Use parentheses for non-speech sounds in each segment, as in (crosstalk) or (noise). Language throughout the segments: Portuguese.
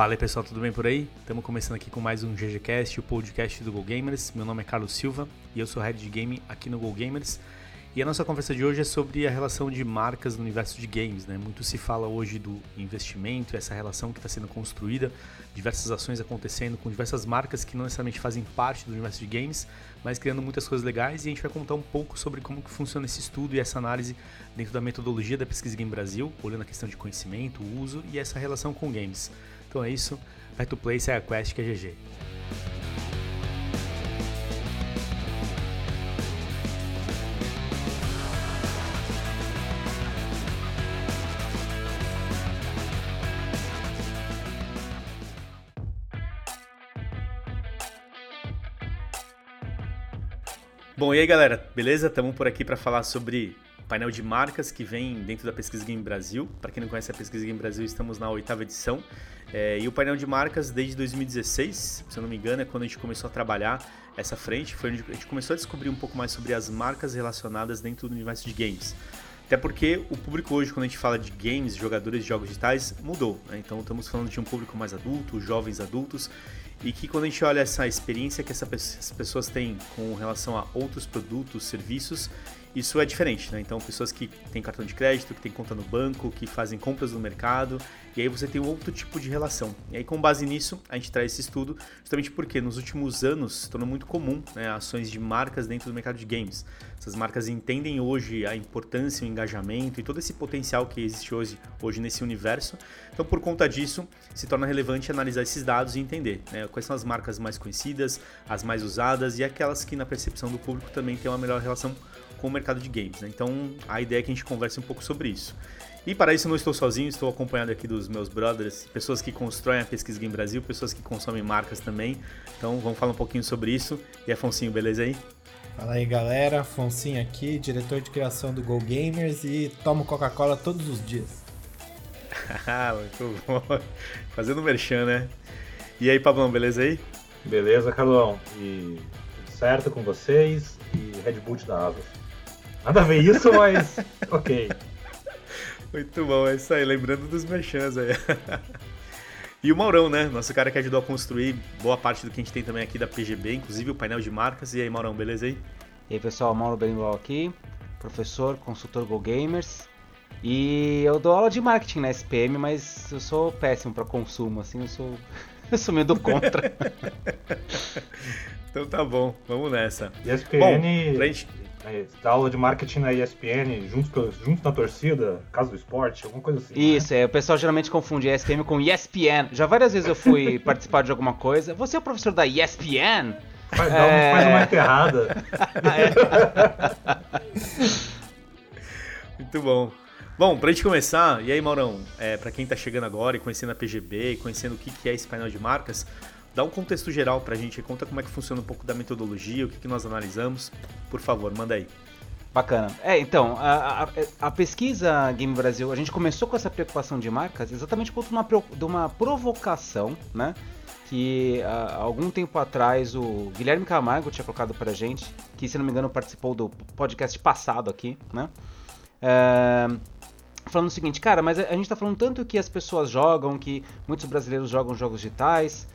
Fala aí pessoal, tudo bem por aí? Estamos começando aqui com mais um GGCast, o podcast do Go Gamers. Meu nome é Carlos Silva e eu sou head de game aqui no Go Gamers. E a nossa conversa de hoje é sobre a relação de marcas no universo de games. Né? Muito se fala hoje do investimento, essa relação que está sendo construída, diversas ações acontecendo com diversas marcas que não necessariamente fazem parte do universo de games, mas criando muitas coisas legais. E a gente vai contar um pouco sobre como que funciona esse estudo e essa análise dentro da metodologia da Pesquisa Game Brasil, olhando a questão de conhecimento, uso e essa relação com games. Então é isso, vai to play, sai a quest que é GG. Bom, e aí galera, beleza? Estamos por aqui para falar sobre painel de marcas que vem dentro da Pesquisa Game Brasil. Para quem não conhece a Pesquisa Game Brasil, estamos na oitava edição. É, e o painel de marcas desde 2016, se eu não me engano, é quando a gente começou a trabalhar essa frente, foi onde a gente começou a descobrir um pouco mais sobre as marcas relacionadas dentro do universo de games. Até porque o público hoje, quando a gente fala de games, jogadores de jogos digitais, mudou. Né? Então estamos falando de um público mais adulto, jovens adultos, e que quando a gente olha essa experiência que essas pessoas têm com relação a outros produtos, serviços, isso é diferente, né? Então, pessoas que têm cartão de crédito, que têm conta no banco, que fazem compras no mercado, e aí você tem outro tipo de relação. E aí, com base nisso, a gente traz esse estudo, justamente porque nos últimos anos se tornou muito comum né, ações de marcas dentro do mercado de games. Essas marcas entendem hoje a importância, o engajamento e todo esse potencial que existe hoje, hoje nesse universo. Então, por conta disso, se torna relevante analisar esses dados e entender né, quais são as marcas mais conhecidas, as mais usadas e aquelas que, na percepção do público, também têm uma melhor relação com o mercado de games. Né? Então, a ideia é que a gente converse um pouco sobre isso. E para isso, eu não estou sozinho, estou acompanhado aqui dos meus brothers, pessoas que constroem a Pesquisa Game Brasil, pessoas que consomem marcas também. Então, vamos falar um pouquinho sobre isso. E Afonso, beleza aí? Fala aí galera, Foncinho aqui, diretor de criação do Go Gamers e tomo Coca-Cola todos os dias. (laughs) Muito bom. Fazendo merchan, né? E aí, Pablão, beleza aí? Beleza, Carlão. E tudo certo com vocês e Red Bull da Asas. Nada a ver isso, mas (laughs) ok. Muito bom, é isso aí. Lembrando dos merchans aí. (laughs) E o Maurão, né? Nosso cara que ajudou a construir boa parte do que a gente tem também aqui da PGB, inclusive o painel de marcas. E aí, Maurão, beleza aí? E aí, pessoal, Mauro Berimbau aqui, professor, consultor Go Gamers. E eu dou aula de marketing na SPM, mas eu sou péssimo para consumo, assim, eu sou, (laughs) eu sou meio do contra. então tá bom, vamos nessa. ESPN, bom, pra gente... É, dá aula de marketing na ESPN, junto, junto na torcida, Casa do Esporte, alguma coisa assim. Né? Isso, né? é, o pessoal geralmente confunde ESPN com ESPN. Já várias vezes eu fui (laughs) participar de alguma coisa. Você é o professor da ESPN? Faz, é... faz uma enterrada. (laughs) Muito bom. Bom, pra gente começar, e aí, Maurão, é, para quem tá chegando agora e conhecendo a PGB, conhecendo o que, que é esse painel de marcas, dá um contexto geral pra gente, conta como é que funciona um pouco da metodologia, o que, que nós analisamos. Por favor, manda aí. Bacana. É, então, a, a, a, pesquisa Game Brasil, a gente começou com essa preocupação de marcas exatamente por uma, de uma provocação, né? Que há algum tempo atrás o Guilherme Camargo tinha colocado pra gente, que se não me engano participou do podcast passado aqui, né? É, falando o seguinte, cara, mas a gente tá falando tanto que as pessoas jogam, que muitos brasileiros jogam jogos digitais,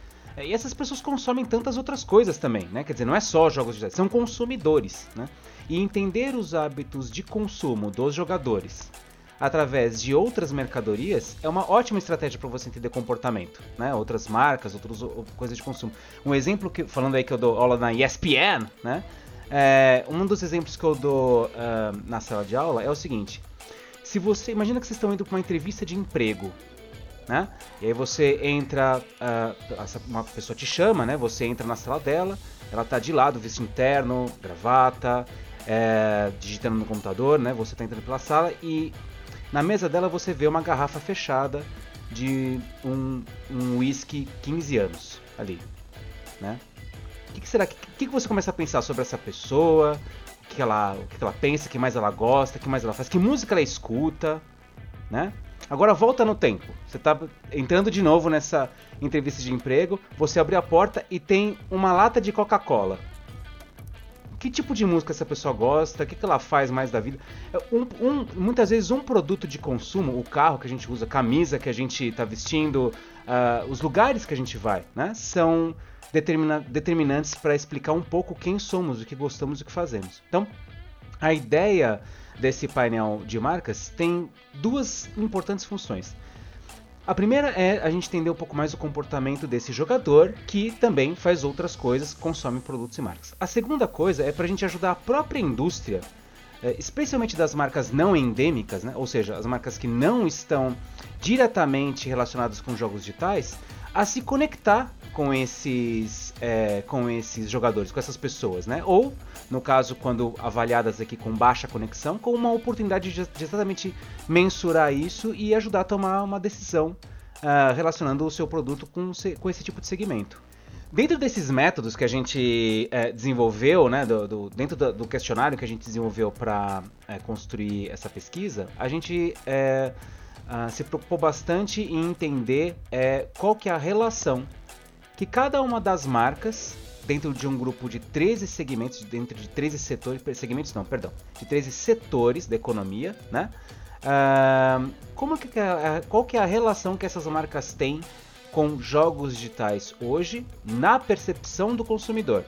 e essas pessoas consomem tantas outras coisas também, né? Quer dizer, não é só jogos digitais, são consumidores, né? E entender os hábitos de consumo dos jogadores através de outras mercadorias é uma ótima estratégia para você entender comportamento, né? Outras marcas, outras coisas de consumo. Um exemplo que falando aí que eu dou aula na ESPN, né? É, um dos exemplos que eu dou uh, na sala de aula é o seguinte: se você imagina que vocês estão indo para uma entrevista de emprego, né? E aí você entra, uh, uma pessoa te chama, né? Você entra na sala dela, ela tá de lado, visto interno, gravata, é, digitando no computador, né? Você tá entrando pela sala e na mesa dela você vê uma garrafa fechada de um, um whisky 15 anos ali, né? O que, que será? Que, que, você começa a pensar sobre essa pessoa? O que ela, o que ela pensa? O que mais ela gosta? O que mais ela faz? Que música ela escuta? Né? Agora volta no tempo. Você está entrando de novo nessa entrevista de emprego, você abre a porta e tem uma lata de Coca-Cola. que tipo de música essa pessoa gosta, o que, que ela faz mais da vida. É, um, um, muitas vezes um produto de consumo, o carro que a gente usa, a camisa que a gente está vestindo, uh, os lugares que a gente vai, né, são determina determinantes para explicar um pouco quem somos, o que gostamos e o que fazemos. Então, a ideia desse painel de marcas tem duas importantes funções. A primeira é a gente entender um pouco mais o comportamento desse jogador, que também faz outras coisas, consome produtos e marcas. A segunda coisa é para a gente ajudar a própria indústria, é, especialmente das marcas não endêmicas, né? ou seja, as marcas que não estão diretamente relacionadas com jogos digitais, a se conectar com esses, é, com esses jogadores, com essas pessoas, né? Ou, no caso, quando avaliadas aqui com baixa conexão, com uma oportunidade de, exatamente mensurar isso e ajudar a tomar uma decisão uh, relacionando o seu produto com, com esse tipo de segmento. Dentro desses métodos que a gente é, desenvolveu, né, do, do, dentro do, do, questionário que a gente desenvolveu para é, construir essa pesquisa, a gente é, uh, se preocupou bastante em entender qual que é a relação que cada uma das marcas, dentro de um grupo de 13 segmentos, dentro de 13 setores, segmentos não, perdão, de 13 setores da economia, né? Uh, como que é, qual que é a relação que essas marcas têm com jogos digitais hoje na percepção do consumidor?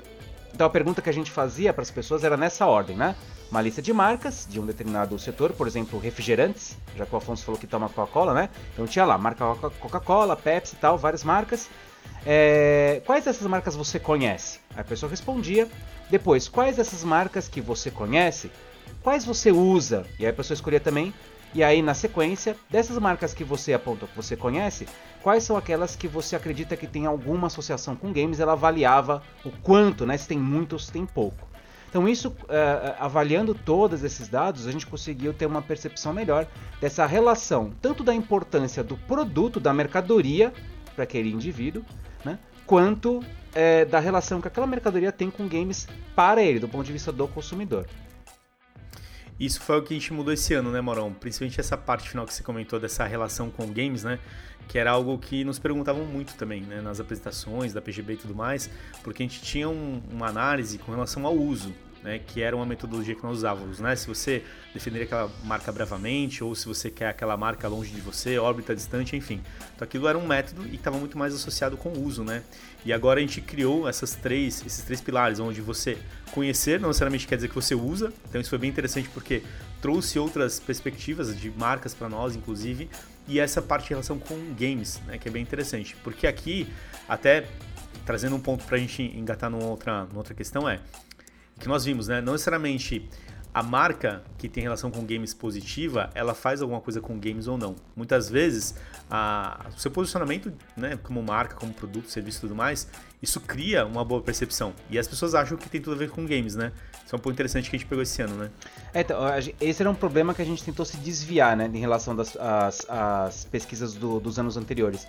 Então a pergunta que a gente fazia para as pessoas era nessa ordem, né? Uma lista de marcas de um determinado setor, por exemplo, refrigerantes, já que o Afonso falou que toma Coca-Cola, né? Então tinha lá marca Coca-Cola, Pepsi e tal, várias marcas. É, quais dessas marcas você conhece? A pessoa respondia. Depois, quais dessas marcas que você conhece? Quais você usa? E aí a pessoa escolhia também. E aí, na sequência, dessas marcas que você apontou que você conhece, quais são aquelas que você acredita que tem alguma associação com games? Ela avaliava o quanto, né? Se tem muito ou se tem pouco. Então, isso, uh, avaliando todos esses dados, a gente conseguiu ter uma percepção melhor dessa relação, tanto da importância do produto, da mercadoria para aquele indivíduo, né? quanto é, da relação que aquela mercadoria tem com games para ele, do ponto de vista do consumidor. Isso foi o que a gente mudou esse ano, né, Morão? Principalmente essa parte final que você comentou dessa relação com games, né? Que era algo que nos perguntavam muito também, né? Nas apresentações da PGB e tudo mais, porque a gente tinha um, uma análise com relação ao uso né, que era uma metodologia que nós usávamos, né? Se você defenderia aquela marca bravamente ou se você quer aquela marca longe de você, órbita distante, enfim. Então aquilo era um método e estava muito mais associado com o uso, né? E agora a gente criou essas três, esses três pilares, onde você conhecer não necessariamente quer dizer que você usa. Então isso foi bem interessante porque trouxe outras perspectivas de marcas para nós, inclusive, e essa parte de relação com games, né, que é bem interessante, porque aqui até trazendo um ponto para a gente engatar numa outra, numa outra questão é que nós vimos, né? Não necessariamente a marca que tem relação com games positiva, ela faz alguma coisa com games ou não. Muitas vezes, a, o seu posicionamento, né, como marca, como produto, serviço e tudo mais, isso cria uma boa percepção. E as pessoas acham que tem tudo a ver com games, né? Isso é um ponto interessante que a gente pegou esse ano, né? É, então, esse era um problema que a gente tentou se desviar, né, em relação as pesquisas do, dos anos anteriores.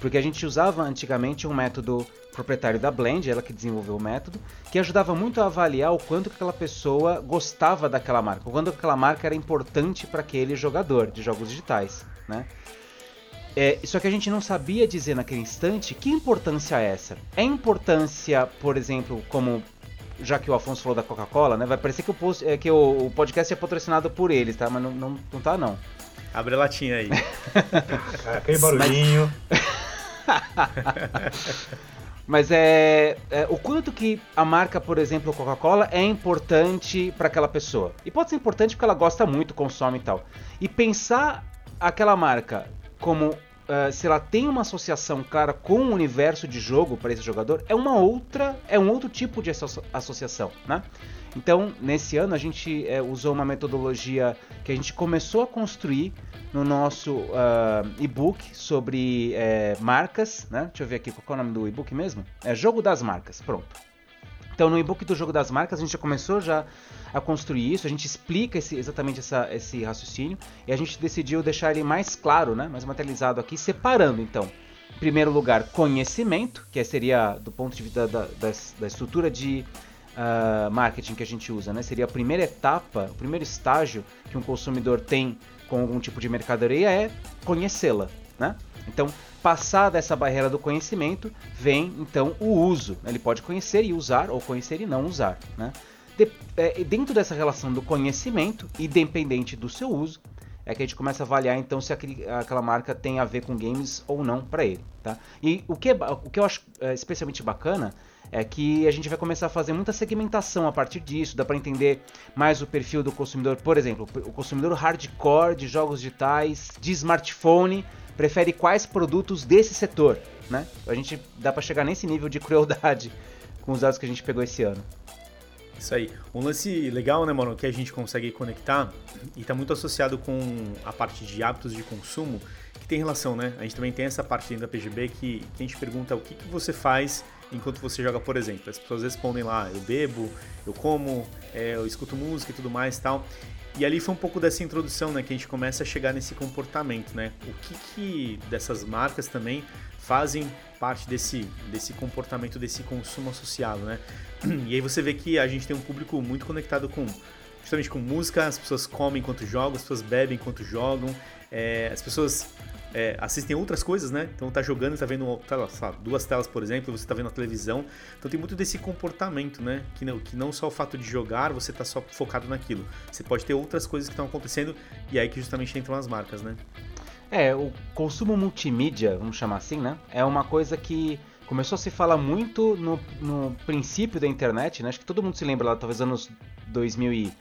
Porque a gente usava antigamente um método proprietário da Blend, ela que desenvolveu o método, que ajudava muito a avaliar o quanto que aquela pessoa gostava daquela marca, o quanto aquela marca era importante para aquele jogador de jogos digitais, né? É, só que a gente não sabia dizer naquele instante que importância é essa. É importância, por exemplo, como já que o Afonso falou da Coca-Cola, né? Vai parecer que, o, post, é, que o, o, podcast é patrocinado por eles, tá? Mas não, não, não tá, não. Abre a latinha aí. (laughs) Aquele barulhinho. (laughs) Mas... É, é, o quanto que a marca, por exemplo, Coca-Cola, é importante para aquela pessoa. E pode ser importante porque ela gosta muito, consome e tal. E pensar aquela marca como uh, se ela tem uma associação clara com o universo de jogo para esse jogador é uma outra, é um outro tipo de associação, né? Então, nesse ano a gente é, usou uma metodologia que a gente começou a construir no nosso uh, e-book sobre é, marcas, né? Deixa eu ver aqui qual é o nome do e-book mesmo. É Jogo das Marcas, pronto. Então, no e-book do Jogo das Marcas, a gente já começou já a construir isso, a gente explica esse, exatamente essa, esse raciocínio e a gente decidiu deixar ele mais claro, né, mais materializado aqui, separando então, primeiro lugar, conhecimento, que seria do ponto de vista da, da, da estrutura de uh, marketing que a gente usa, né, seria a primeira etapa, o primeiro estágio que um consumidor tem com algum tipo de mercadoria é conhecê-la, né? Então, passar dessa barreira do conhecimento, vem então o uso. Ele pode conhecer e usar, ou conhecer e não usar, né? de, é, dentro dessa relação do conhecimento, independente do seu uso, é que a gente começa a avaliar então se aquele, aquela marca tem a ver com games ou não para ele, tá? E o que, é, o que eu acho é, especialmente bacana é que a gente vai começar a fazer muita segmentação a partir disso, dá para entender mais o perfil do consumidor, por exemplo, o consumidor hardcore de jogos digitais, de smartphone, prefere quais produtos desse setor, né? A gente dá para chegar nesse nível de crueldade (laughs) com os dados que a gente pegou esse ano. Isso aí. Um lance legal, né, mano, que a gente consegue conectar e está muito associado com a parte de hábitos de consumo, que tem relação, né? A gente também tem essa parte da PGB que, que a gente pergunta o que, que você faz enquanto você joga, por exemplo. As pessoas respondem lá, eu bebo, eu como, é, eu escuto música e tudo mais tal. E ali foi um pouco dessa introdução, né, que a gente começa a chegar nesse comportamento, né? O que, que dessas marcas também fazem parte desse, desse comportamento, desse consumo associado, né? (clears throat) E aí você vê que a gente tem um público muito conectado com justamente com música, as pessoas comem enquanto jogam, as pessoas bebem enquanto jogam, é, as pessoas é, assistem outras coisas, né? Então tá jogando, tá vendo tá, duas telas, por exemplo, você tá vendo a televisão. Então tem muito desse comportamento, né? Que não, que não só o fato de jogar, você tá só focado naquilo. Você pode ter outras coisas que estão acontecendo e aí que justamente entram as marcas, né? É, o consumo multimídia, vamos chamar assim, né? É uma coisa que começou a se falar muito no, no princípio da internet, né? Acho que todo mundo se lembra lá, talvez anos 2000 e, e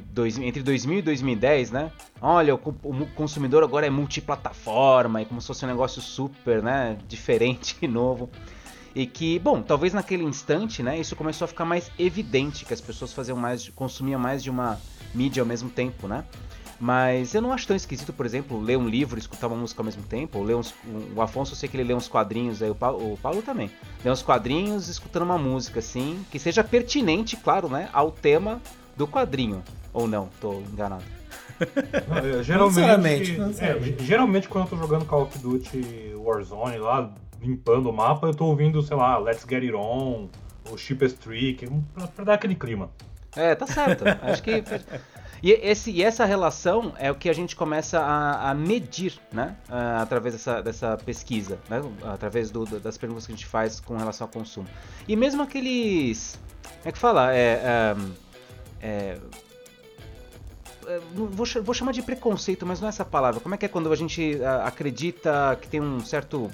dois, entre 2000 e 2010, né? Olha, o, o, consumidor agora é multiplataforma e como se fosse um negócio super, né? Diferente e novo. E que, bom, talvez naquele instante, né? Isso começou a ficar mais evidente, que as pessoas faziam mais, consumiam mais de uma mídia ao mesmo tempo, né? Mas eu não acho tão esquisito, por exemplo, ler um livro e escutar uma música ao mesmo tempo. Ou ler uns, o Afonso, eu sei que ele lê uns quadrinhos, aí o Paulo, o Paulo também. Lê uns quadrinhos escutando uma música, assim, que seja pertinente, claro, né, ao tema do quadrinho. Ou não, tô enganado. Não, eu, geralmente, é, geralmente quando eu tô jogando Call of Duty Warzone lá, limpando o mapa, eu tô ouvindo, sei lá, Let's Get It On, o Cheapest Trick, pra, pra dar aquele clima. É, tá certo. (laughs) Acho que e, esse, e essa relação é o que a gente começa a, a medir, né? Uh, através dessa, dessa pesquisa, né? através do, das perguntas que a gente faz com relação ao consumo. E mesmo aqueles. Como é que fala? É, é, é vou, vou, chamar de preconceito, mas não é essa palavra. Como é que é quando a gente acredita que tem um certo.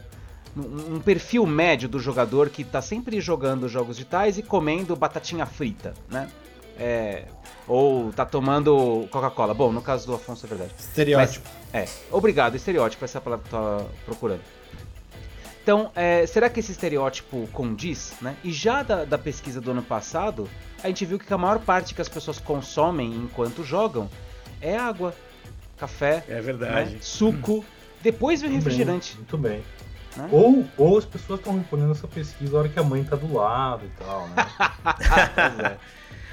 Um, perfil médio do jogador que está sempre jogando jogos digitais e comendo batatinha frita, né? É, ou tá tomando Coca-Cola. Bom, no caso do Afonso é verdade. Estereótipo. Mas, é, obrigado, estereótipo, essa é a palavra que eu tava procurando. Então, é, será que esse estereótipo condiz? Né? E já da, da, pesquisa do ano passado, a gente viu que a maior parte que as pessoas consomem enquanto jogam é água, café, é verdade. Né? suco, depois vem refrigerante. Muito bem. Né? Ou, ou as pessoas estão respondendo essa pesquisa na hora que a mãe tá do lado e tal, né? (laughs) é.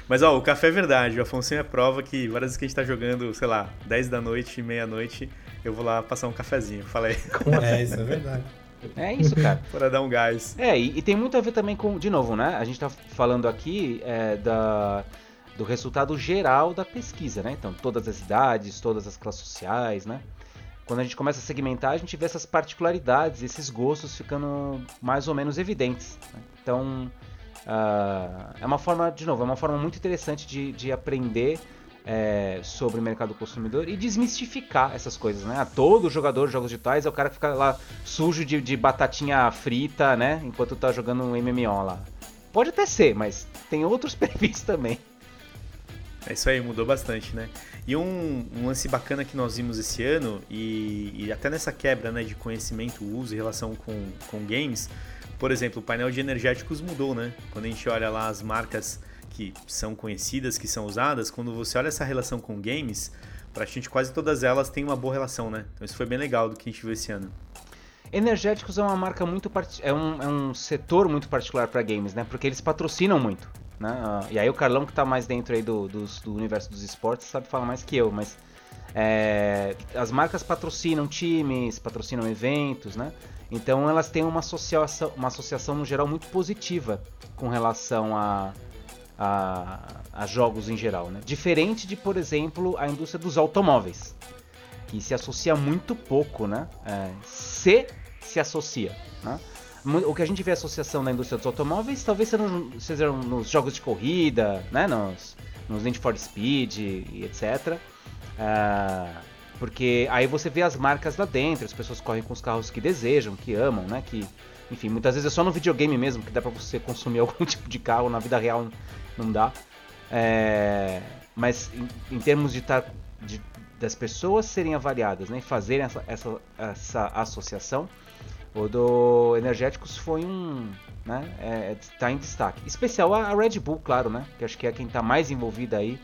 Mas ó, o café é verdade. O Afonso é prova que várias vezes que a gente tá jogando, sei lá, 10 da noite, meia-noite, eu vou lá passar um cafezinho. Falei. É, isso é verdade. É isso, cara. (laughs) Para dar um gás. É, e, e, tem muito a ver também com, de novo, né? A gente tá falando aqui é, da, do resultado geral da pesquisa, né? Então, todas as idades, todas as classes sociais, né? Quando a gente começa a segmentar, a gente vê essas particularidades, esses gostos ficando mais ou menos evidentes. Né? Então, Uh, é uma forma, de novo, é uma forma muito interessante de, de aprender é, sobre o mercado consumidor e desmistificar essas coisas, né? Ah, todo jogador de jogos digitais é o cara que fica lá sujo de, de batatinha frita, né? Enquanto tá jogando um MMO lá. Pode até ser, mas tem outros (laughs) perfis também. É isso aí, mudou bastante, né? E um, um lance bacana que nós vimos esse ano, e, e até nessa quebra né, de conhecimento, uso e relação com, com games, por exemplo, o painel de energéticos mudou, né? Quando a gente olha lá as marcas que são conhecidas, que são usadas, quando você olha essa relação com games, praticamente quase todas elas têm uma boa relação, né? Então isso foi bem legal do que a gente viu esse ano. Energéticos é uma marca muito é um, é um setor muito particular para games, né? Porque eles patrocinam muito, né? Uh, e aí o Carlão que está mais dentro aí do, do, do, universo dos esportes sabe falar mais que eu, mas é, as marcas patrocinam times, patrocinam eventos, né? Então elas têm uma associação, uma associação no geral muito positiva com relação a, a, a jogos em geral. Né? Diferente de, por exemplo, a indústria dos automóveis, que se associa muito pouco, né? É, se se associa. Né? o que a gente vê associação na indústria dos automóveis talvez sejam, nos jogos de corrida, né? Nos, nos Need for Speed e etc. Ah, porque aí você vê as marcas lá dentro, as pessoas correm com os carros que desejam, que amam, né? Que, enfim, muitas vezes é só no videogame mesmo que dá pra você consumir (laughs) algum tipo de carro, na vida real não dá. É, mas em, em, termos de, tar, de, das pessoas serem avaliadas, né? Fazerem essa, essa, essa associação, o do Energéticos foi um. Né, é, tá em destaque. Especial a Red Bull, claro, né? Que acho que é quem está mais envolvida aí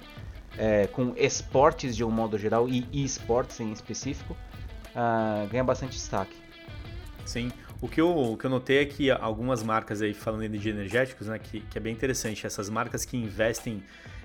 é, com esportes de um modo geral e esportes em específico, uh, ganha bastante destaque. Sim. O que, eu, o que eu notei é que algumas marcas aí, falando de energéticos, né, que, que é bem interessante, essas marcas que investem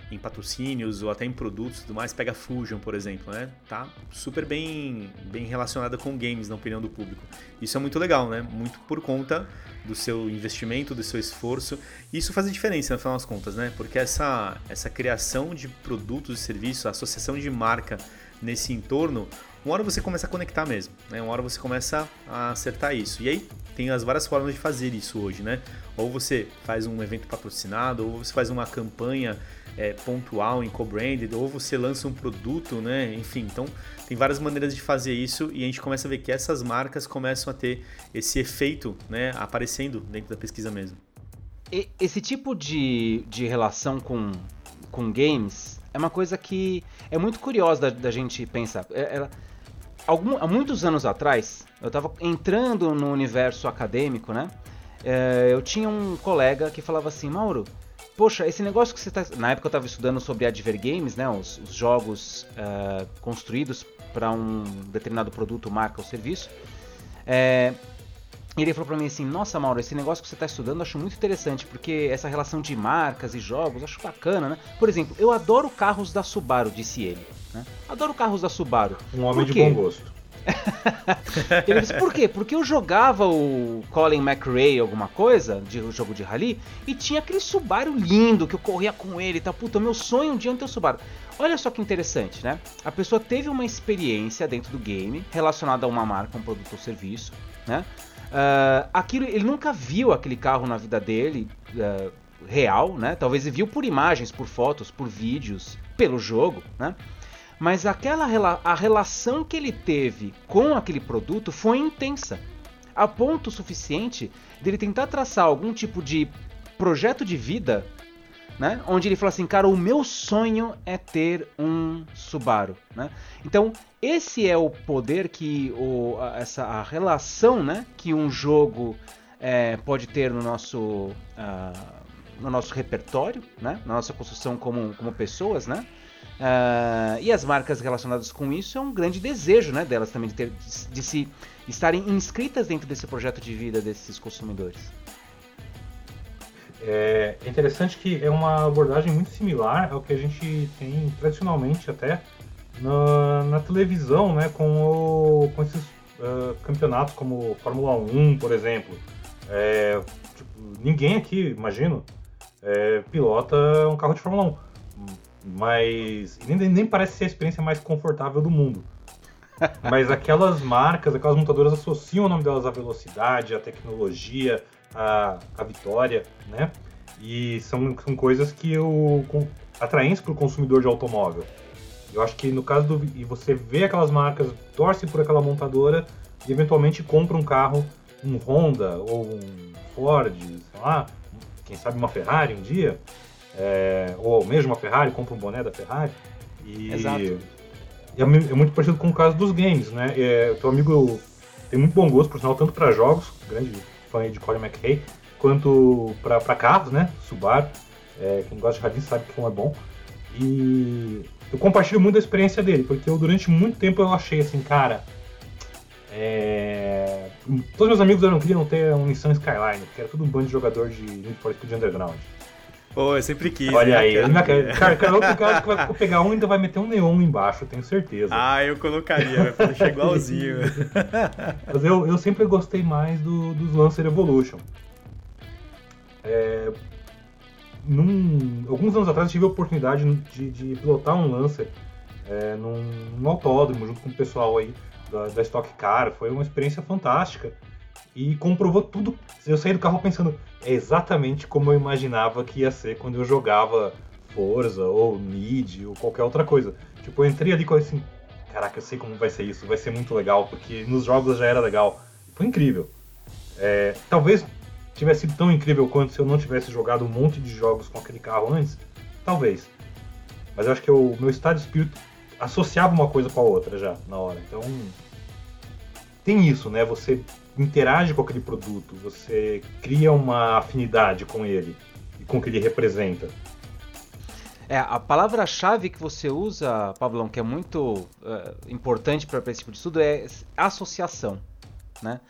em patrocínios ou até em produtos e tudo mais, pega Fusion, por exemplo, né? Tá super bem, bem relacionada com games, na opinião do público. Isso é muito legal, né? Muito por conta do seu investimento, do seu esforço. Isso faz a diferença, no final das contas, né? Porque essa, essa criação de produtos e serviços, a associação de marca nesse entorno, uma hora você começa a conectar mesmo, né? Uma hora você começa a acertar isso. E aí tem as várias formas de fazer isso hoje, né? Ou você faz um evento patrocinado, ou você faz uma campanha é, pontual em co-branded, ou você lança um produto, né? Enfim, então tem várias maneiras de fazer isso e a gente começa a ver que essas marcas começam a ter esse efeito, né? Aparecendo dentro da pesquisa mesmo. Esse tipo de, de relação com, com games é uma coisa que é muito curiosa da, da gente pensar. É, ela, algum, há muitos anos atrás, eu estava entrando no universo acadêmico, né? É, eu tinha um colega que falava assim, Mauro, poxa, esse negócio que você está. Na época eu estava estudando sobre advergames, né? Os, os jogos uh, construídos para um determinado produto, marca ou serviço. É, e ele falou para mim assim: Nossa, Mauro, esse negócio que você está estudando eu acho muito interessante, porque essa relação de marcas e jogos eu acho bacana, né? Por exemplo, eu adoro carros da Subaru, disse ele. Né? Adoro carros da Subaru. Um homem de bom gosto. (laughs) ele disse, por quê? Porque eu jogava o Colin McRae alguma coisa, de um jogo de rally, e tinha aquele Subaru lindo que eu corria com ele e tal. Puta, meu sonho um dia é ter um Subaru. Olha só que interessante, né? A pessoa teve uma experiência dentro do game relacionada a uma marca, um produto ou serviço, né? Uh, aquilo, ele nunca viu aquele carro na vida dele uh, real, né? Talvez ele viu por imagens, por fotos, por vídeos, pelo jogo, né? Mas aquela a relação que ele teve com aquele produto foi intensa, a ponto suficiente dele tentar traçar algum tipo de projeto de vida, né? Onde ele fala assim, cara, o meu sonho é ter um Subaru, né? Então esse é o poder que o, essa a relação, né? Que um jogo é, pode ter no nosso uh, no nosso repertório, né? Na nossa construção como, como pessoas, né? Uh, e as marcas relacionadas com isso é um grande desejo né, delas também de, ter, de, se estarem inscritas dentro desse projeto de vida desses consumidores. É interessante que é uma abordagem muito similar ao que a gente tem tradicionalmente até na, na televisão, né, com, o, com esses uh, campeonatos como Fórmula 1, por exemplo. É, tipo, ninguém aqui, imagino, é, pilota um carro de Fórmula 1 mas nem, nem parece ser a experiência mais confortável do mundo. Mas aquelas marcas, aquelas montadoras associam o nome delas à velocidade, à tecnologia, à, à vitória, né? E são, são coisas que o atraentes para o consumidor de automóvel. Eu acho que no caso do e você vê aquelas marcas, torce por aquela montadora e eventualmente compra um carro, um Honda ou um Ford, sei lá, quem sabe uma Ferrari um dia, é, ou mesmo a Ferrari, compra um boné da Ferrari. E, Exato. É, é, muito parecido com o caso dos games, né? É, teu amigo tem muito bom gosto, por sinal, tanto para jogos, grande fã de Colin McRae, quanto para carros, né? Subaru. É, quem gosta de rally sabe que é bom. E eu compartilho muito da experiência dele, porque eu durante muito tempo eu achei assim, cara. É... Todos meus amigos eram, queriam ter um Nissan Skyline, que era tudo um bando de jogador de Need for Speed Underground. Pô, eu sempre quis. Olha né, aí, cara, cara, cara, outro cara que vai (laughs) pegar um ainda vai meter um neon embaixo, tenho certeza. Ah, eu colocaria, vai deixar igualzinho. (laughs) Mas eu, eu sempre gostei mais do, dos Lancer Evolution. É, num, alguns anos atrás eu tive a oportunidade de, de pilotar um Lancer é, num, num, autódromo junto com o pessoal aí da, da Stock Car. Foi uma experiência fantástica. E comprovou tudo. Eu saí do carro pensando, é exatamente como eu imaginava que ia ser quando eu jogava Forza ou Need ou qualquer outra coisa. Tipo, eu entrei ali com assim, caraca, eu sei como vai ser isso, vai ser muito legal, porque nos jogos já era legal. Foi incrível. É, talvez tivesse sido tão incrível quanto se eu não tivesse jogado um monte de jogos com aquele carro antes, talvez. Mas eu acho que o meu estado de espírito associava uma coisa com a outra já na hora. Então tem isso, né? Você interage com aquele produto, você cria uma afinidade com ele e com o que ele representa. É, a palavra-chave que você usa, Pablão, que é muito uh, importante para esse tipo de estudo é associação, né?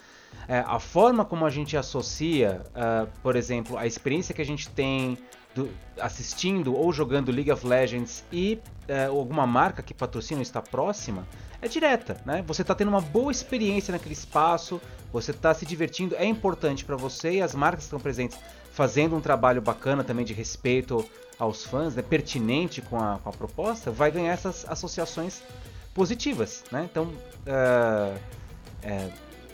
É, a forma como a gente associa, uh, por exemplo, a experiência que a gente tem do, assistindo ou jogando League of Legends e uh, alguma marca que patrocina está próxima, é direta, né? Você está tendo uma boa experiência naquele espaço, você está se divertindo, é importante para você e as marcas estão presentes fazendo um trabalho bacana também de respeito aos fãs, né, pertinente com a, com a proposta, vai ganhar essas associações positivas, né? Então, uh, é,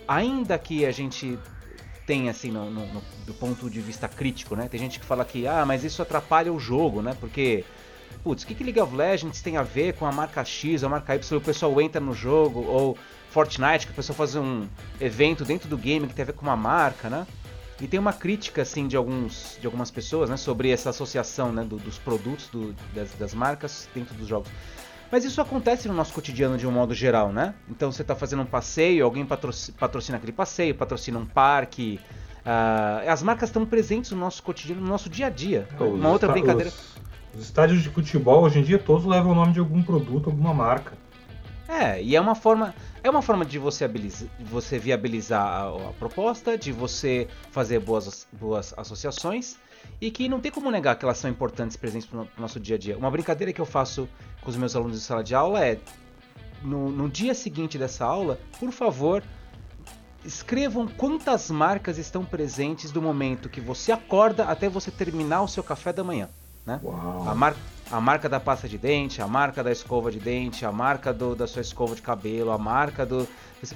ainda que a gente tenha assim no, no, no, do ponto de vista crítico, né? Tem gente que fala que ah, mas isso atrapalha o jogo, né? Porque putz, o que, que League of Legends tem a ver com a marca X ou a marca Y? O pessoal entra no jogo, ou Fortnite, que o pessoal faz um evento dentro do game que tem a ver com uma marca, né? E tem uma crítica, assim, de, alguns, de algumas pessoas, né? Sobre essa associação né, do, dos produtos, do, das, das marcas dentro dos jogos. Mas isso acontece no nosso cotidiano de um modo geral, né? Então você está fazendo um passeio, alguém patrocina aquele passeio, patrocina um parque. Uh, as marcas estão presentes no nosso cotidiano, no nosso dia a dia. Uma outra brincadeira. Os, os estádios de futebol hoje em dia todos levam o nome de algum produto, alguma marca. É, e é uma forma, é uma forma de você, você viabilizar a, a, proposta, de você fazer boas, boas associações e que não tem como negar que elas são importantes presentes para o nosso dia a dia. Uma brincadeira que eu faço com os meus alunos de sala de aula é no, no dia seguinte dessa aula, por favor, escrevam quantas marcas estão presentes do momento que você acorda até você terminar o seu café da manhã. Né? A, mar a marca da pasta de dente, a marca da escova de dente, a marca do, da sua escova de cabelo, a marca do.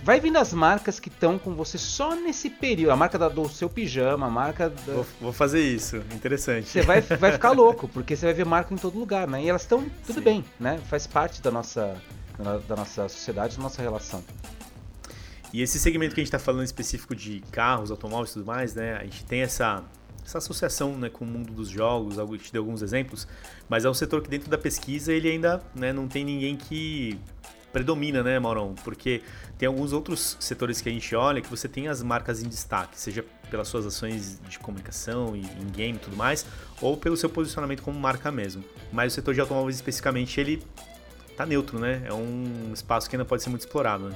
Vai vindo as marcas que estão com você só nesse período. A marca da, do seu pijama, a marca. Da... Vou, vou, fazer isso, interessante. Você vai, vai ficar (laughs) louco, porque você vai ver marca em todo lugar, né? E elas estão tudo Sim. bem, né? Faz parte da nossa, da nossa sociedade, da nossa relação. E esse segmento que a gente está falando específico de carros, automóveis e tudo mais, né? A gente tem essa essa associação né, com o mundo dos jogos, eu te dei alguns exemplos, mas é um setor que dentro da pesquisa ele ainda né, não tem ninguém que predomina, né, Maurão? Porque tem alguns outros setores que a gente olha que você tem as marcas em destaque, seja pelas suas ações de comunicação e em game e tudo mais, ou pelo seu posicionamento como marca mesmo. Mas o setor de automóveis especificamente ele tá neutro, né? É um espaço que ainda pode ser muito explorado. Né?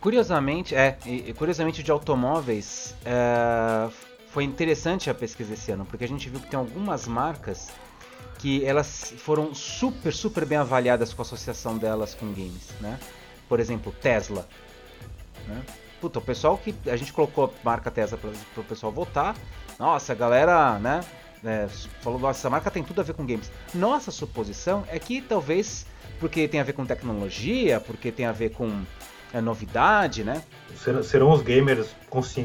Curiosamente, é, curiosamente de automóveis, é, foi interessante a pesquisa esse ano, porque a gente viu que tem algumas marcas que elas foram super, super bem avaliadas com a associação delas com games, né? Por exemplo, Tesla. Né? Puta, o pessoal que a gente colocou a marca Tesla para o pessoal votar, nossa, a galera, né? É, falou, nossa, essa marca tem tudo a ver com games. Nossa suposição é que talvez porque tem a ver com tecnologia, porque tem a ver com é novidade, né? Serão os gamers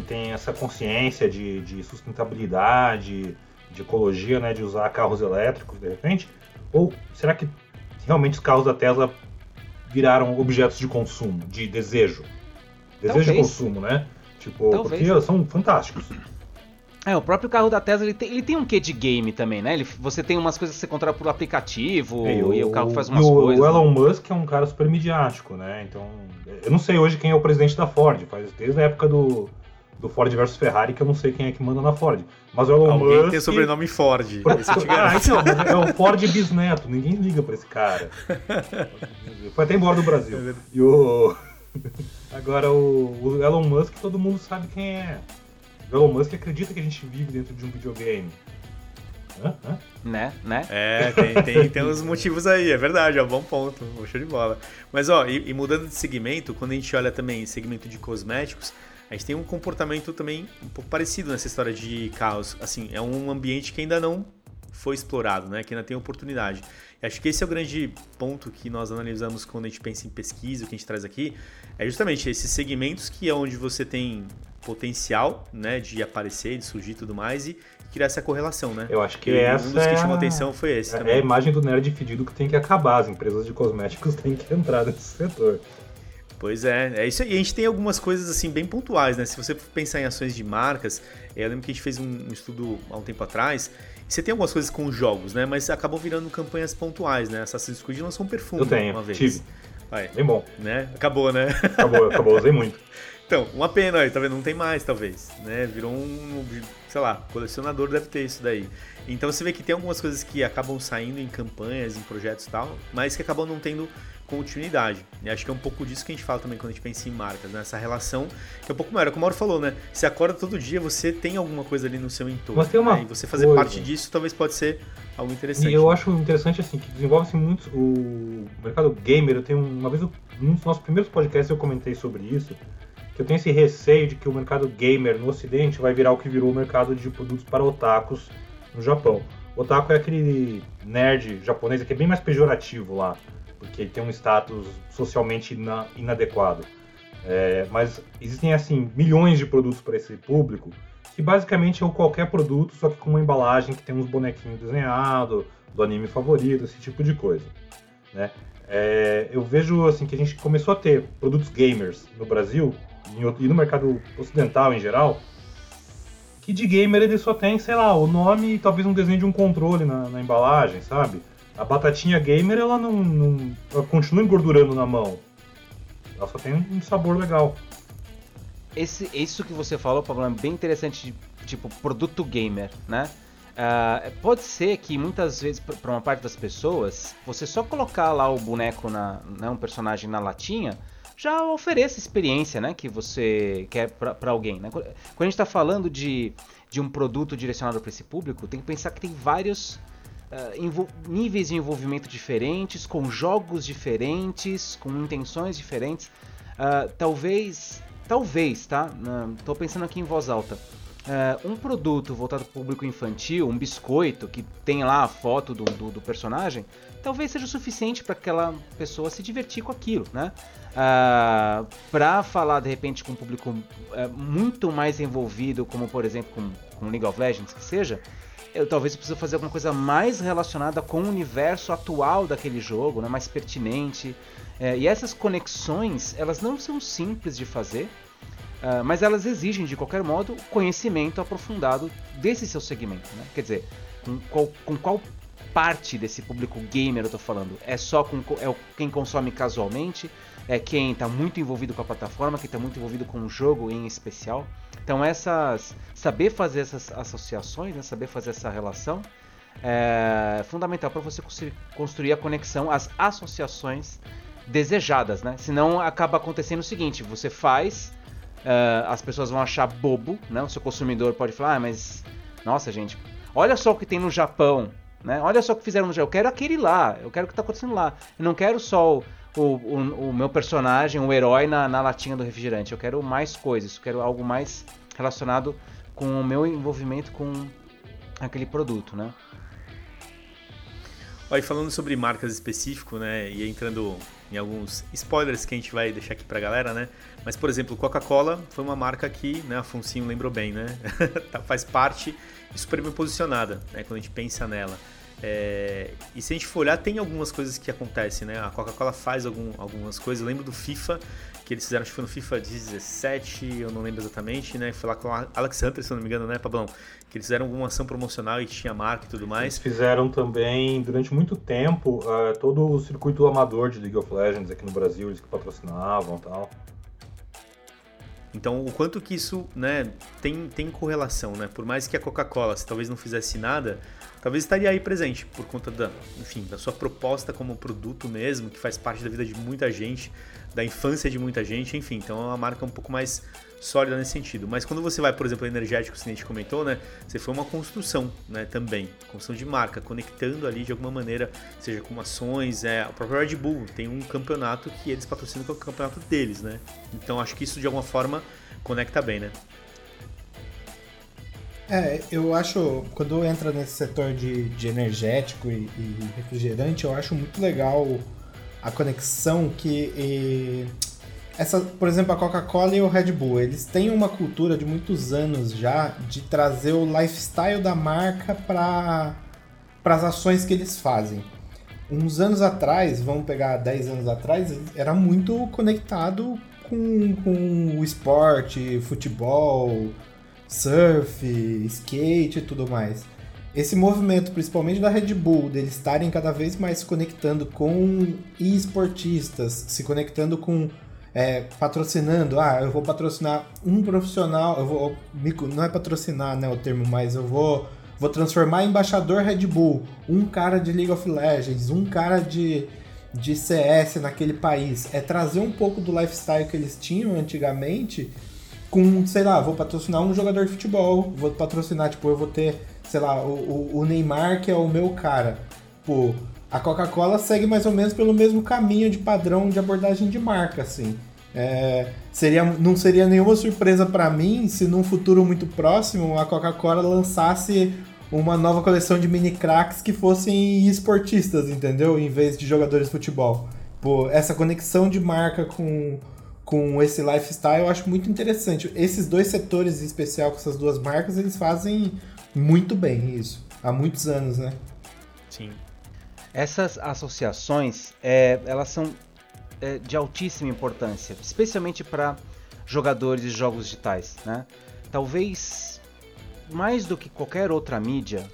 têm essa consciência de, de sustentabilidade, de ecologia, né, de usar carros elétricos de repente? Ou será que realmente os carros da Tesla viraram objetos de consumo, de desejo? Desejo Talvez. de consumo, né? Tipo, Talvez. porque são fantásticos. É, o próprio carro da Tesla ele tem, ele tem um quê de game também, né? Ele, você tem umas coisas que você controla por aplicativo é, e, o, e, o, carro faz umas o, coisas. O Elon Musk é um cara super midiático, né? Então, eu não sei hoje quem é o presidente da Ford, faz desde a época do, do Ford versus Ferrari que eu não sei quem é que manda na Ford. Mas o Elon Alguém Musk... tem sobrenome Ford. (laughs) ah, então, é o Ford bisneto, ninguém liga pra esse cara. Foi até embora do Brasil. É e o... (laughs) Agora o, o Elon Musk todo mundo sabe quem é. Elon Musk acredita que a gente vive dentro de um videogame. Hã? Hã? Né, né? É, tem, tem, tem uns motivos aí, é verdade, ó, bom ponto, show de bola. Mas ó, e, e, mudando de segmento, quando a gente olha também segmento de cosméticos, a gente tem um comportamento também um pouco parecido nessa história de carros. Assim, é um ambiente que ainda não foi explorado, né? Que ainda tem oportunidade. E acho que esse é o grande ponto que nós analisamos quando a gente pensa em pesquisa, o que a gente traz aqui, é justamente esses segmentos que é onde você tem potencial, né, de aparecer, de surgir e tudo mais, e criar essa correlação, né? Eu acho que e essa um dos que é chamou a... atenção foi esse é, também. É a imagem do nerd fedido que tem que acabar, as empresas de cosméticos têm que entrar nesse setor. Pois é, é isso aí. A gente tem algumas coisas assim bem pontuais, né? Se você pensar em ações de marcas, eu lembro que a gente fez um estudo há um tempo atrás. Você tem algumas coisas com jogos, né? Mas acabou virando campanhas pontuais, né? Assassin's Creed lançou um perfume eu tenho, uma vez. Tive. Vai. Bem bom. Né? Acabou, né? Acabou, acabou, usei muito. (laughs) Então, uma pena aí, tá vendo? Não tem mais, talvez, né? Virou um, sei lá, colecionador deve ter isso daí. Então você vê que tem algumas coisas que acabam saindo em campanhas, em projetos e tal, mas que acabam não tendo continuidade. E acho que é um pouco disso que a gente fala também quando a gente pensa em marcas, né? Essa relação que é um pouco maior. Como o Mauro falou, né? Você acorda todo dia, você tem alguma coisa ali no seu entorno. Mas tem uma né? E você fazer coisa. parte disso talvez pode ser algo interessante. E eu acho interessante assim que desenvolve-se muito o mercado gamer. Eu tenho uma vez num dos nossos primeiros podcasts eu comentei sobre isso que eu tenho esse receio de que o mercado gamer no Ocidente vai virar o que virou o mercado de produtos para otakus no Japão. Otaku é aquele nerd japonês que é bem mais pejorativo lá, porque ele tem um status socialmente ina inadequado. É, mas existem assim milhões de produtos para esse público que basicamente é qualquer produto, só que com uma embalagem que tem uns bonequinhos desenhados, do anime favorito, esse tipo de coisa. Né? É, eu vejo assim que a gente começou a ter produtos gamers no Brasil e no mercado ocidental em geral, que de gamer ele só tem, sei lá, o nome e talvez um desenho de um controle na, na embalagem, sabe? A batatinha gamer, ela não, não ela continua engordurando na mão. Ela só tem um sabor legal. Esse, isso que você falou, Pablo, é bem interessante, tipo, produto gamer, né? Uh, pode ser que muitas vezes, para uma parte das pessoas, você só colocar lá o boneco, na, né, um personagem na latinha, já ofereça experiência né, que você quer para alguém. Né? Quando a gente está falando de, de um produto direcionado para esse público, tem que pensar que tem vários uh, níveis de envolvimento diferentes, com jogos diferentes, com intenções diferentes. Uh, talvez, talvez, tá? Estou uh, pensando aqui em voz alta. Uh, um produto voltado para o público infantil, um biscoito que tem lá a foto do, do, do personagem, talvez seja o suficiente para aquela pessoa se divertir com aquilo, né? Uh, para falar de repente com um público uh, muito mais envolvido, como por exemplo com, com League of Legends, que seja, eu talvez precise fazer alguma coisa mais relacionada com o universo atual daquele jogo, né? mais pertinente. Uh, e essas conexões, elas não são simples de fazer, Uh, mas elas exigem, de qualquer modo, conhecimento aprofundado desse seu segmento. Né? Quer dizer, com qual, com qual parte desse público gamer eu estou falando? É só com é quem consome casualmente? É quem está muito envolvido com a plataforma, quem está muito envolvido com o jogo em especial? Então, essas saber fazer essas associações, né? saber fazer essa relação, é fundamental para você construir a conexão, as associações desejadas, né? Senão acaba acontecendo o seguinte: você faz uh, as pessoas vão achar bobo, né? O seu consumidor pode falar, ah, mas nossa, gente, olha só o que tem no Japão, né? Olha só o que fizeram no Japão. Eu quero aquele lá, eu quero o que está acontecendo lá. Eu não quero só o, o, o meu personagem, o herói na, na latinha do refrigerante. Eu quero mais coisas, eu quero algo mais relacionado com o meu envolvimento com aquele produto, né? Olha, falando sobre marcas específico, né, e entrando em alguns spoilers que a gente vai deixar aqui pra galera, né, mas, por exemplo, Coca-Cola foi uma marca que, né, a Foncinho lembrou bem, né, (laughs) tá, faz parte e super bem posicionada, né, quando a gente pensa nela. É, e se a gente for olhar, tem algumas coisas que acontecem, né? A Coca-Cola faz algum, algumas coisas. Eu lembro do FIFA, que eles fizeram, acho que foi no FIFA 17, eu não lembro exatamente, né? Foi lá com o Alex Hunter, se não me engano, né, Pablão? Que eles fizeram alguma ação promocional e tinha marca e tudo mais. Eles fizeram também, durante muito tempo, uh, todo o circuito amador de League of Legends aqui no Brasil, eles que patrocinavam e tal. Então, o quanto que isso né, tem, tem correlação, né? Por mais que a Coca-Cola, se talvez não fizesse nada, talvez estaria aí presente por conta da, enfim, da sua proposta como produto mesmo, que faz parte da vida de muita gente, da infância de muita gente, enfim. Então, é uma marca um pouco mais sólida nesse sentido. Mas quando você vai, por exemplo, energético, a gente comentou, né? Você foi uma construção, né? Também, construção de marca, conectando ali de alguma maneira, seja com ações, é, o próprio Red Bull tem um campeonato que eles patrocinam que é o campeonato deles, né? Então acho que isso de alguma forma conecta bem, né? É, eu acho, quando entra nesse setor de, de energético e, e refrigerante, eu acho muito legal a conexão que. E essa, por exemplo, a Coca-Cola e o Red Bull, eles têm uma cultura de muitos anos já de trazer o lifestyle da marca para as ações que eles fazem. Uns anos atrás, vamos pegar 10 anos atrás, era muito conectado com, com o esporte, futebol, surf, skate e tudo mais. Esse movimento, principalmente da Red Bull, deles estarem cada vez mais se conectando com esportistas, se conectando com é, patrocinando, ah, eu vou patrocinar um profissional, eu vou, não é patrocinar, né, o termo, mas eu vou, vou transformar em embaixador Red Bull, um cara de League of Legends, um cara de, de CS naquele país, é trazer um pouco do lifestyle que eles tinham antigamente com, sei lá, vou patrocinar um jogador de futebol, vou patrocinar, tipo, eu vou ter, sei lá, o, o Neymar, que é o meu cara, pô, a Coca-Cola segue mais ou menos pelo mesmo caminho de padrão de abordagem de marca, assim. É, seria, não seria nenhuma surpresa para mim se num futuro muito próximo a Coca-Cola lançasse uma nova coleção de mini cracks que fossem esportistas, entendeu? Em vez de jogadores de futebol. Pô, essa conexão de marca com, com esse lifestyle eu acho muito interessante. Esses dois setores em especial com essas duas marcas, eles fazem muito bem isso. Há muitos anos, né? Sim. Essas associações, é, elas são é, de altíssima importância, especialmente para jogadores de jogos digitais. Né? Talvez mais do que qualquer outra mídia,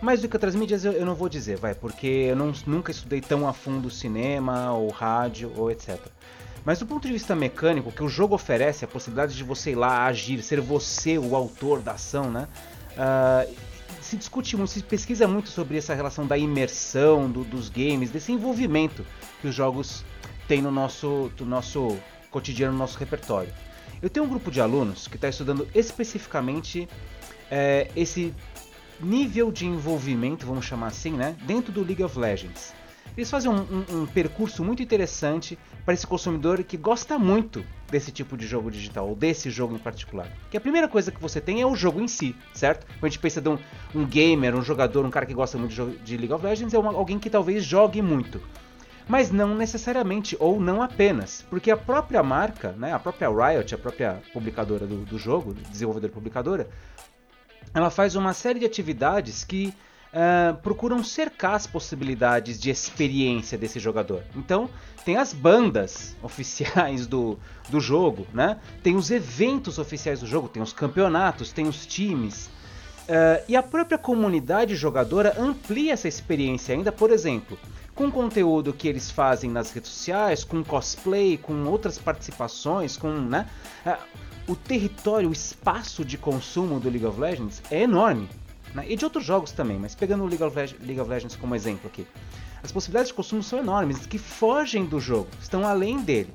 mais do que outras mídias eu, eu não vou dizer, vai, porque eu não, nunca estudei tão a fundo cinema ou rádio ou etc. Mas do ponto de vista mecânico, que o jogo oferece a possibilidade de você ir lá agir, ser você o autor da ação, né? Uh, se discute muito, se pesquisa muito sobre essa relação da imersão do, dos games, desse envolvimento que os jogos têm no nosso, do nosso cotidiano, no nosso repertório. Eu tenho um grupo de alunos que está estudando especificamente é, esse nível de envolvimento, vamos chamar assim, né, dentro do League of Legends. Eles fazem um, um, um percurso muito interessante para esse consumidor que gosta muito desse tipo de jogo digital, ou desse jogo em particular. Que a primeira coisa que você tem é o jogo em si, certo? Quando a gente pensa de um, um gamer, um jogador, um cara que gosta muito de, de League of Legends, é uma, alguém que talvez jogue muito. Mas não necessariamente, ou não apenas, porque a própria marca, né, a própria Riot, a própria publicadora do, do jogo, desenvolvedora publicadora, ela faz uma série de atividades que uh, procuram cercar as possibilidades de experiência desse jogador. Então, tem as bandas (laughs) oficiais do, do jogo, né? tem os eventos oficiais do jogo, tem os campeonatos, tem os times. Uh, e a própria comunidade jogadora amplia essa experiência ainda, por exemplo, com conteúdo que eles fazem nas redes sociais, com cosplay, com outras participações, com né, uh, o território, o espaço de consumo do League of Legends é enorme. Né? E de outros jogos também, mas pegando o League of, League of Legends como exemplo aqui. As possibilidades de consumo são enormes, que fogem do jogo, estão além dele.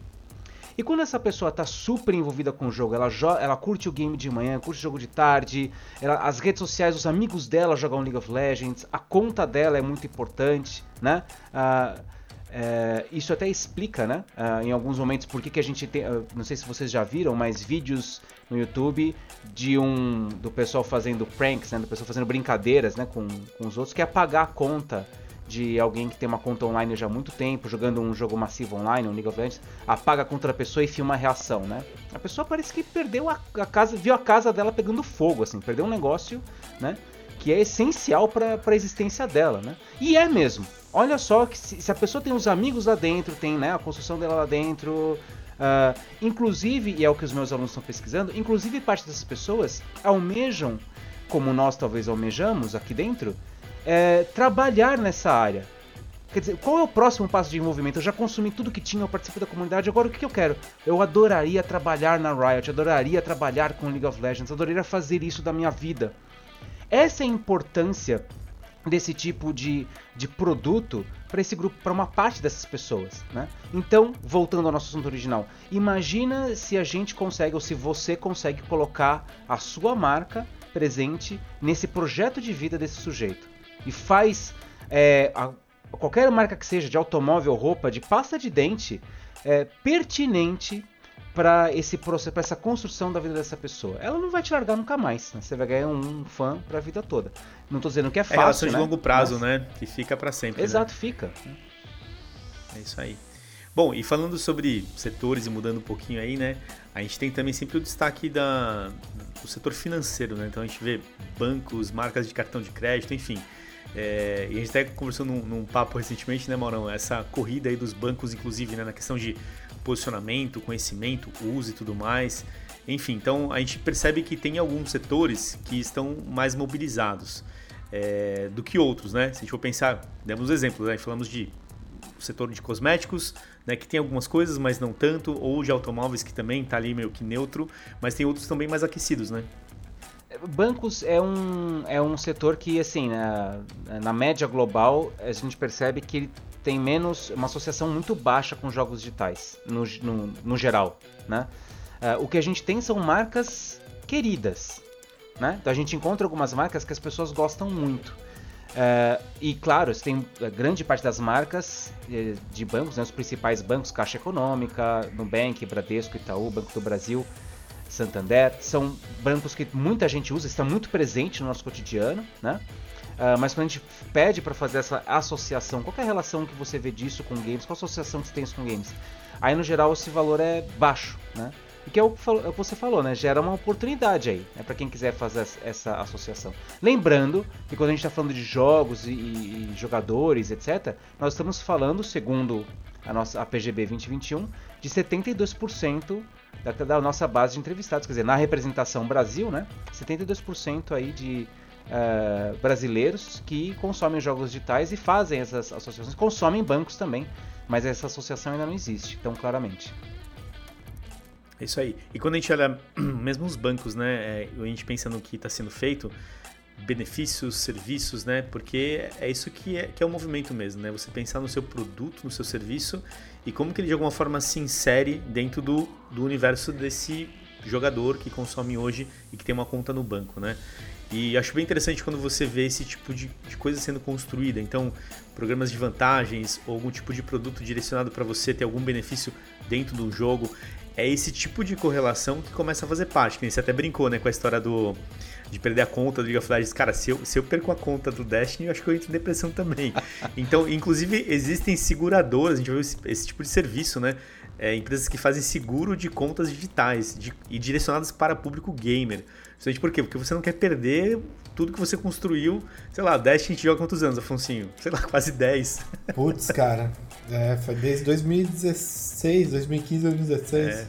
E quando essa pessoa está super envolvida com o jogo, ela, ela curte o game de manhã, curte o jogo de tarde, ela, as redes sociais, os amigos dela jogam League of Legends, a conta dela é muito importante, né? Uh, é, isso até explica, né, uh, em alguns momentos, por que a gente tem, uh, não sei se vocês já viram, mas vídeos no YouTube de um do pessoal fazendo pranks, né, do pessoal fazendo brincadeiras, né, com, com os outros, que é apagar a conta de alguém que tem uma conta online já há muito tempo, jogando um jogo massivo online, um League of Legends, apaga a conta da pessoa e filma a reação, né? A pessoa parece que perdeu a, a casa, viu a casa dela pegando fogo, assim, perdeu um negócio, né? Que é essencial para a existência dela, né? E é mesmo. Olha só que se, se, a pessoa tem os amigos lá dentro, tem né, a construção dela lá dentro, uh, inclusive, e é o que os meus alunos estão pesquisando, inclusive parte dessas pessoas almejam, como nós talvez almejamos aqui dentro, é, trabalhar nessa área. Quer dizer, qual é o próximo passo de envolvimento? Eu já consumi tudo que tinha, eu participo da comunidade, agora o que, que eu quero? Eu adoraria trabalhar na Riot, adoraria trabalhar com League of Legends, adoraria fazer isso da minha vida. Essa é a importância desse tipo de, de produto para esse grupo, para uma parte dessas pessoas, né? Então, voltando ao nosso assunto original, imagina se a gente consegue ou se você consegue colocar a sua marca presente nesse projeto de vida desse sujeito e faz é, a, qualquer marca que seja de automóvel, roupa, de pasta de dente é, pertinente para esse processo, para essa construção da vida dessa pessoa. Ela não vai te largar nunca mais. Né? Você vai ganhar um fã para a vida toda. Não estou dizendo que é fácil. É relação de né? longo prazo, Mas... né? Que fica para sempre. Exato, né? fica. É isso aí. Bom, e falando sobre setores e mudando um pouquinho aí, né? A gente tem também sempre o destaque da, do setor financeiro, né? Então a gente vê bancos, marcas de cartão de crédito, enfim. É, e a gente até conversou num, num, papo recentemente, né, Maurão? Essa corrida aí dos bancos, inclusive, né, na questão de posicionamento, conhecimento, uso e tudo mais. Enfim, então a gente percebe que tem alguns setores que estão mais mobilizados é, do que outros, né? Se a gente for pensar, demos exemplos, né? Falamos de setor de cosméticos, né, que tem algumas coisas, mas não tanto, ou de automóveis que também está ali meio que neutro, mas tem outros também mais aquecidos, né? Bancos é um, é um setor que, assim, na, na média global, a gente percebe que ele tem menos, uma associação muito baixa com jogos digitais, no, no, no geral, né? Uh, o que a gente tem são marcas queridas, né? Então a gente encontra algumas marcas que as pessoas gostam muito. Uh, e claro, tem grande parte das marcas de bancos, né, os principais bancos, Caixa Econômica, Nubank, Bradesco, Itaú, Banco do Brasil, Santander, são bancos que muita gente usa, estão muito presente no nosso cotidiano, né? Uh, mas quando a gente pede para fazer essa associação, qual é a relação que você vê disso com games? Qual a associação que você tem isso com games? Aí no geral esse valor é baixo, né? E que é o que é você falou, né? Gera uma oportunidade aí, né? para quem quiser fazer essa associação. Lembrando que quando a gente está falando de jogos e, e, jogadores, etc., nós estamos falando, segundo a nossa a PGB 2021, de 72% da, da nossa base de entrevistados. Quer dizer, na representação Brasil, né? 72% aí de uh, brasileiros que consomem jogos digitais e fazem essas associações, consomem bancos também, mas essa associação ainda não existe tão claramente. É isso aí. E quando a gente olha (clears throat) mesmo os bancos, né, é, a gente pensa no que está sendo feito, benefícios, serviços, né? Porque é isso que é, que é o movimento mesmo, né? Você pensar no seu produto, no seu serviço e como que ele de alguma forma se insere dentro do, do universo desse jogador que consome hoje e que tem uma conta no banco, né? E acho bem interessante quando você vê esse tipo de, de coisa sendo construída. Então, programas de vantagens ou algum tipo de produto direcionado para você ter algum benefício dentro do jogo. É esse tipo de correlação que começa a fazer parte. Que você até brincou né, com a história do, de perder a conta do League of Legends. Cara, se eu, se eu perco a conta do Destiny, eu acho que eu entro em depressão também. (laughs) Então, inclusive, existem seguradoras, a gente viu esse, esse tipo de serviço, né? É, empresas que fazem seguro de contas digitais de, e direcionadas para público gamer. Justamente por quê? Porque você não quer perder tudo que você construiu. Sei lá, Destiny a gente joga quantos anos, Afonsinho? Sei lá, (laughs) quase 10. Putz, cara. É, foi desde 2016, 2015, 2016. É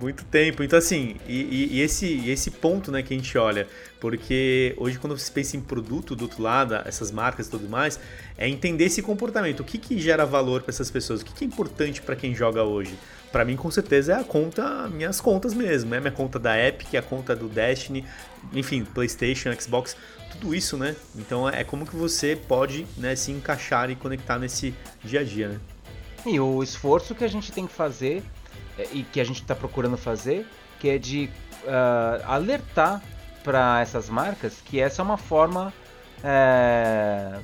muito tempo. Então, assim, e, e, esse, e esse ponto né, que a gente olha, porque hoje, quando você pensa em produto do outro lado, essas marcas e tudo mais, é entender esse comportamento. O que, que gera valor para essas pessoas? O que, que é importante para quem joga hoje? Para mim, com certeza, é a conta, minhas contas mesmo. É minha conta da Epic, a conta do Destiny, enfim, PlayStation, Xbox, tudo isso, né? Então, é como que você pode né, se encaixar e conectar nesse dia a dia, né? E o esforço que a gente tem que fazer é, e que a gente está procurando fazer, que é de uh, alertar para essas marcas que essa é uma forma é,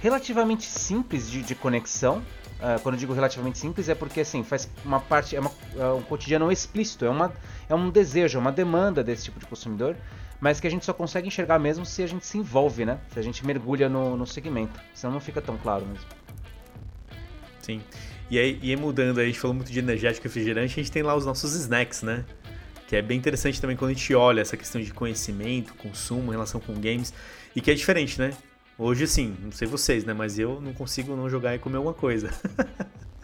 relativamente simples de, de conexão. Uh, quando eu digo relativamente simples é porque assim faz uma parte é, uma, é um cotidiano explícito, é, uma, é um desejo, é uma demanda desse tipo de consumidor, mas que a gente só consegue enxergar mesmo se a gente se envolve, né? Se a gente mergulha no, no segmento, senão não fica tão claro mesmo. Sim. E aí, e aí mudando, a gente falou muito de energético e refrigerante, a gente tem lá os nossos snacks, né? Que é bem interessante também quando a gente olha essa questão de conhecimento, consumo, relação com games, e que é diferente, né? Hoje, sim, não sei vocês, né? Mas eu não consigo não jogar e comer alguma coisa.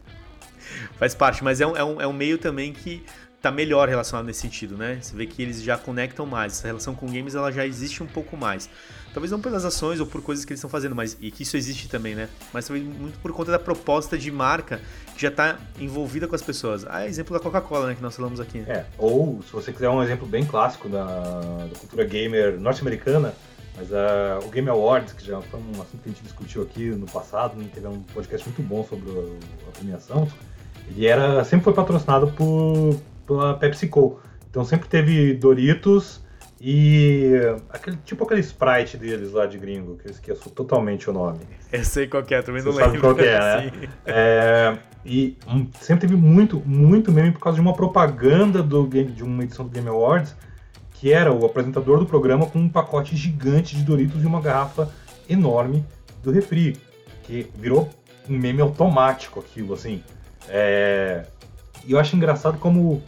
(laughs) Faz parte, mas é um, é, um, é um meio também que tá melhor relacionado nesse sentido, né? Você vê que eles já conectam mais. Essa relação com games ela já existe um pouco mais. Talvez não pelas ações ou por coisas que eles estão fazendo, mas e que isso existe também, né? Mas também muito por conta da proposta de marca que já está envolvida com as pessoas. Ah, exemplo da Coca-Cola, né, que nós falamos aqui. É, ou se você quiser um exemplo bem clássico da, da cultura gamer norte-americana, mas uh, o Game Awards, que já foi um assunto que a gente discutiu aqui no passado, né, teve um podcast muito bom sobre a, a premiação, ele era, sempre foi patrocinado por pela PepsiCo. Então sempre teve Doritos e aquele, tipo aquele Sprite deles lá de gringo, que eu esqueço totalmente o nome. Eu sei qual é, também Você não sabe lembro. qual é, né? (laughs) é, e sempre teve muito, muito meme por causa de uma propaganda do game, de uma edição do Game Awards, que era o apresentador do programa com um pacote gigante de Doritos e uma garrafa enorme do refri, que virou um meme automático aquilo, assim. É... E eu acho engraçado como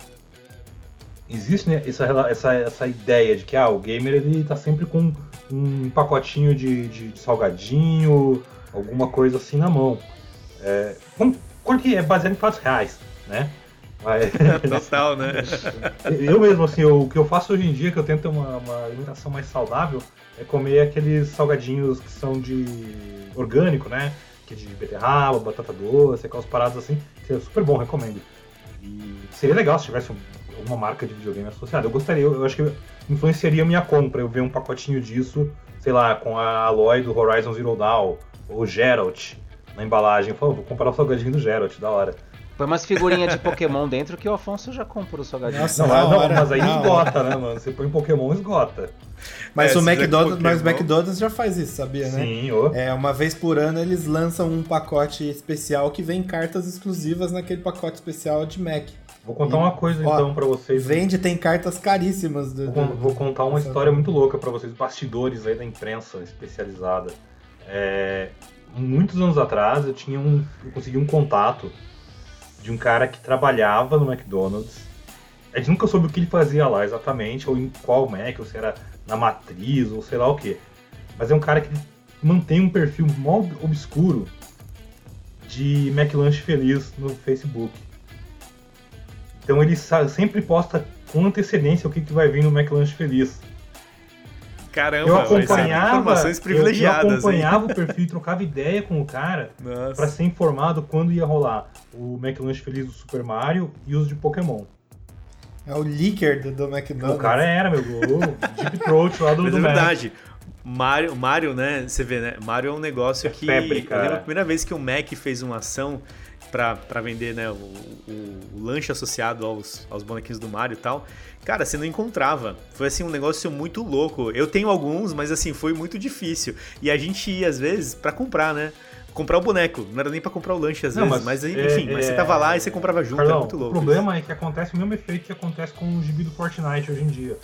existe né, essa, essa, essa ideia de que ah, o gamer ele tá sempre com um pacotinho de, de salgadinho, alguma coisa assim na mão. É, quando que é baseado em fatos reais, né? Mas, (laughs) Total, né? (laughs) Eu mesmo, assim, eu, o que eu faço hoje em dia, que eu tento ter uma, uma alimentação mais saudável, é comer aqueles salgadinhos que são de orgânico, né? Que é de beterraba, batata doce, aquelas paradas assim, que é super bom, recomendo. E seria legal se tivesse alguma marca de videogame associada. Eu gostaria, eu, eu acho que influenciaria a minha compra, eu ver um pacotinho disso, sei lá, com a Aloy do Horizon Zero Dawn, ou Geralt na embalagem. Eu falo, vou comprar o salgadinho do Geralt, da hora. Põe umas figurinhas de Pokémon dentro que o Afonso já comprou o salgadinho. Nossa, não, não, mas aí esgota, né, mano? Você põe Pokémon, esgota. Mas é, o McDonald's, mas o McDonald's já faz isso, sabia, né? Sim, oh. É, uma vez por ano eles lançam um pacote especial que vem cartas exclusivas naquele pacote especial de Mac. Vou contar e, uma coisa ó, então para vocês. Vende, tem cartas caríssimas. Do, vou, vou, contar uma história muito louca para vocês, bastidores aí da imprensa especializada. É, muitos anos atrás eu tinha um, eu consegui um contato de um cara que trabalhava no McDonald's. A gente nunca soube o que ele fazia lá exatamente, ou em qual Mac, ou se era na matriz, ou sei lá o que. Mas é um cara que mantém um perfil mal obscuro de McLanche Feliz no Facebook. Então ele sempre posta com antecedência o que, que vai vir no McLanche Feliz. Caramba, eu acompanhava, informações privilegiadas. Eu, eu acompanhava o perfil e trocava ideia com o cara (laughs) para ser informado quando ia rolar o McLanche Feliz do Super Mario e os de Pokémon. É o leaker do, do McDonald's. O cara era, meu, o Deep Throat lá do, Mas do é verdade. Mario, Mario, né? Você vê, né? Mario é um negócio é que. Febre, cara. Eu lembro a primeira vez que o Mac fez uma ação para vender né, o, o, o, lanche associado aos, aos bonequinhos do Mario e tal. Cara, você não encontrava. Foi assim um negócio muito louco. Eu tenho alguns, mas assim, foi muito difícil. E a gente ia, às vezes, para comprar, né? Comprar o boneco, não era nem para comprar o lanche às não, vezes, mas, mas enfim, é, mas você é, tava lá e você comprava junto, Carlão, era muito louco. O problema isso. é que acontece o mesmo efeito que acontece com o gibi do Fortnite hoje em dia.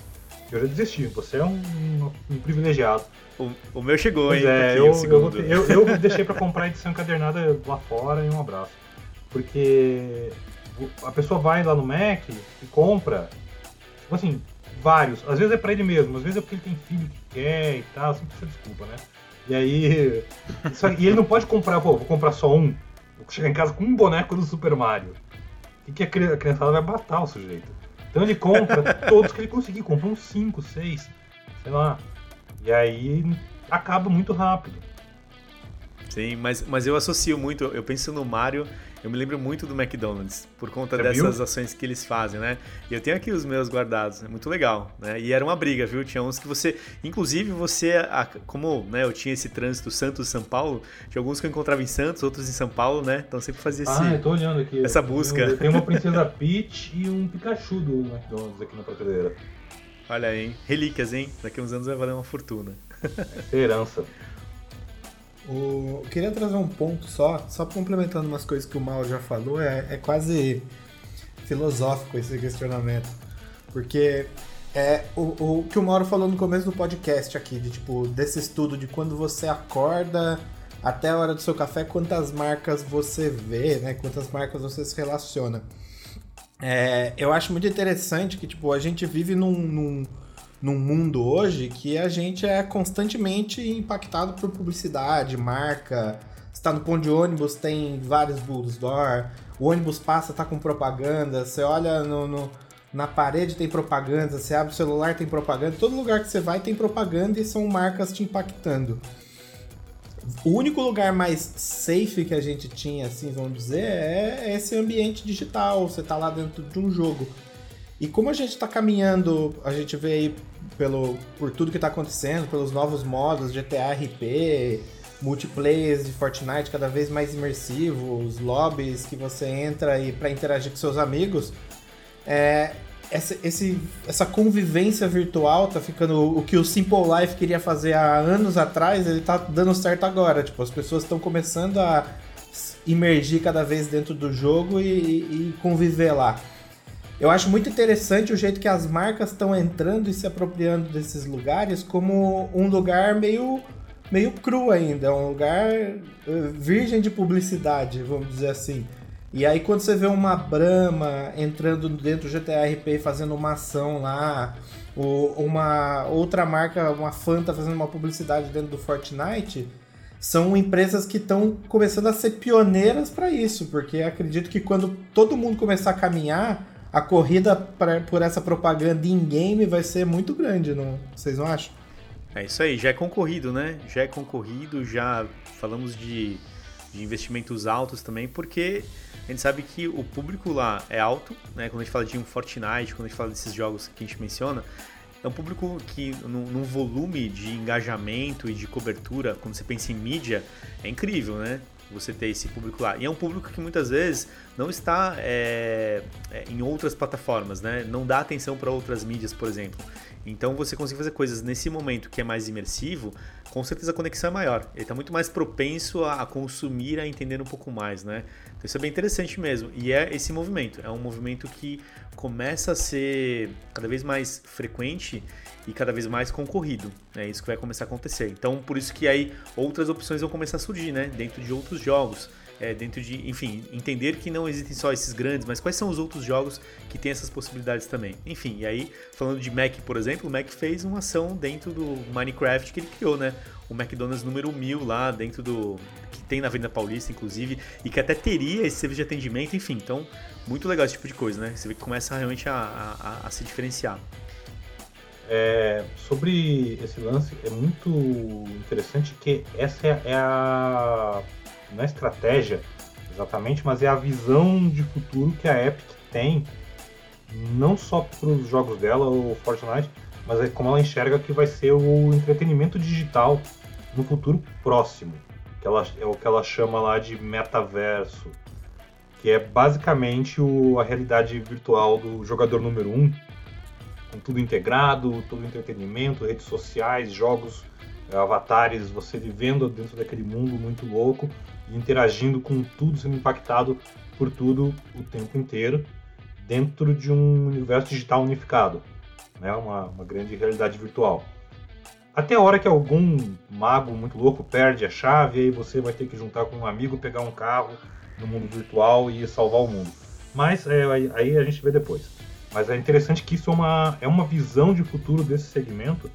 Eu já desisti, você é um, um, um privilegiado. O, o, meu chegou, pois hein? É, eu, eu, eu, eu, deixei para comprar a edição encadernada lá fora e um abraço. Porque a pessoa vai lá no Mac e compra, tipo assim, vários. Às vezes é pra ele mesmo, às vezes é porque ele tem filho que quer e tal, sempre assim, desculpa, né? E aí. (laughs) E ele não pode comprar, pô, vou comprar só um. Vou chegar em casa com um boneco do Super Mario. E que a criançada vai matar o sujeito. Então ele compra (laughs) todos que ele conseguir, compra uns 5, 6, sei lá. E aí acaba muito rápido. Sim, mas, mas eu associo muito, eu penso no Mario eu me lembro muito do McDonald's, por conta Você dessas viu? ações que eles fazem, né? E eu tenho aqui os meus guardados, é muito legal, né? E era uma briga, viu? Tinha uns que você, inclusive você, como né, eu tinha esse trânsito Santos-São Paulo, tinha alguns que eu encontrava em Santos, outros em São Paulo, né? Então sempre fazia esse, ah, eu tô olhando aqui. essa busca. Tem uma (laughs) Princesa Peach e um Pikachu do McDonald's aqui na prateleira. Olha aí, hein? Relíquias, hein? Daqui a uns anos vai valer uma fortuna. Esperança. O, eu queria trazer um ponto só, só complementando umas coisas que o Mal já falou, é, é quase filosófico esse questionamento. Porque é o, o que o Mauro falou no começo do podcast aqui, de tipo, desse estudo de quando você acorda até a hora do seu café, quantas marcas você vê, né? Quantas marcas você se relaciona. É, eu acho muito interessante que, tipo, a gente vive num, num num mundo hoje que a gente é constantemente impactado por publicidade, marca. Está no ponto de ônibus, tem vários bulls door. O ônibus passa, tá com propaganda. Você olha no, no, na parede tem propaganda. Você abre o celular tem propaganda. Todo lugar que você vai tem propaganda e são marcas te impactando. O único lugar mais safe que a gente tinha, assim, vamos dizer, é esse ambiente digital. Você tá lá dentro de um jogo. E como a gente está caminhando, a gente vê aí pelo, por tudo que está acontecendo, pelos novos modos, GTA RP, multiplayers de Fortnite cada vez mais imersivos, lobbies que você entra e para interagir com seus amigos, é, essa, esse, essa convivência virtual tá ficando o que o Simple Life queria fazer há anos atrás, ele tá dando certo agora. Tipo, as pessoas estão começando a imergir cada vez dentro do jogo e, e conviver lá. Eu acho muito interessante o jeito que as marcas estão entrando e se apropriando desses lugares como um lugar meio, meio cru ainda, um lugar uh, virgem de publicidade, vamos dizer assim. E aí quando você vê uma Brahma entrando dentro do GTA RP fazendo uma ação lá, ou uma outra marca, uma Fanta fazendo uma publicidade dentro do Fortnite, são empresas que estão começando a ser pioneiras para isso, porque acredito que quando todo mundo começar a caminhar, a corrida pra, por essa propaganda em game vai ser muito grande, não? Vocês não acham? É isso aí, já é concorrido, né? Já é concorrido, já falamos de, de investimentos altos também, porque a gente sabe que o público lá é alto, né? Quando a gente fala de um Fortnite, quando a gente fala desses jogos que a gente menciona, é um público que, num, volume de engajamento e de cobertura, quando você pensa em mídia, é incrível, né? Você ter esse público lá. E é um público que muitas vezes não está é, é, em outras plataformas, né? Não dá atenção para outras mídias, por exemplo. Então você consegue fazer coisas nesse momento que é mais imersivo, com certeza a conexão é maior. Ele está muito mais propenso a, consumir, a entender um pouco mais, né? Então isso é bem interessante mesmo. E é esse movimento, é um movimento que começa a ser cada vez mais frequente e cada vez mais concorrido. É isso que vai começar a acontecer. Então por isso que aí outras opções vão começar a surgir, né? Dentro de outros jogos é, dentro de, enfim, entender que não existem só esses grandes, mas quais são os outros jogos que têm essas possibilidades também. Enfim, e aí, falando de Mac, por exemplo, o Mac fez uma ação dentro do Minecraft que ele criou, né? O McDonald's número 1000 lá dentro do. que tem na Avenida Paulista, inclusive, e que até teria esse serviço de atendimento, enfim. Então, muito legal esse tipo de coisa, né? Você vê que começa realmente a, a, a se diferenciar. É, sobre esse lance, é muito interessante que essa é a não é estratégia exatamente, mas é a visão de futuro que a Epic tem, não só para os jogos dela, o Fortnite, mas é como ela enxerga que vai ser o entretenimento digital no futuro próximo, que ela, é o que ela chama lá de metaverso, que é basicamente o, a realidade virtual do jogador número um, com tudo integrado, todo entretenimento, redes sociais, jogos, avatares, você vivendo dentro daquele mundo muito louco interagindo com tudo, sendo impactado por tudo o tempo inteiro, dentro de um universo digital unificado, né? uma, uma grande realidade virtual. Até a hora que algum mago muito louco perde a chave, aí você vai ter que juntar com um amigo, pegar um carro no mundo virtual e salvar o mundo. Mas é, aí a gente vê depois. Mas é interessante que isso é uma, é uma visão de futuro desse segmento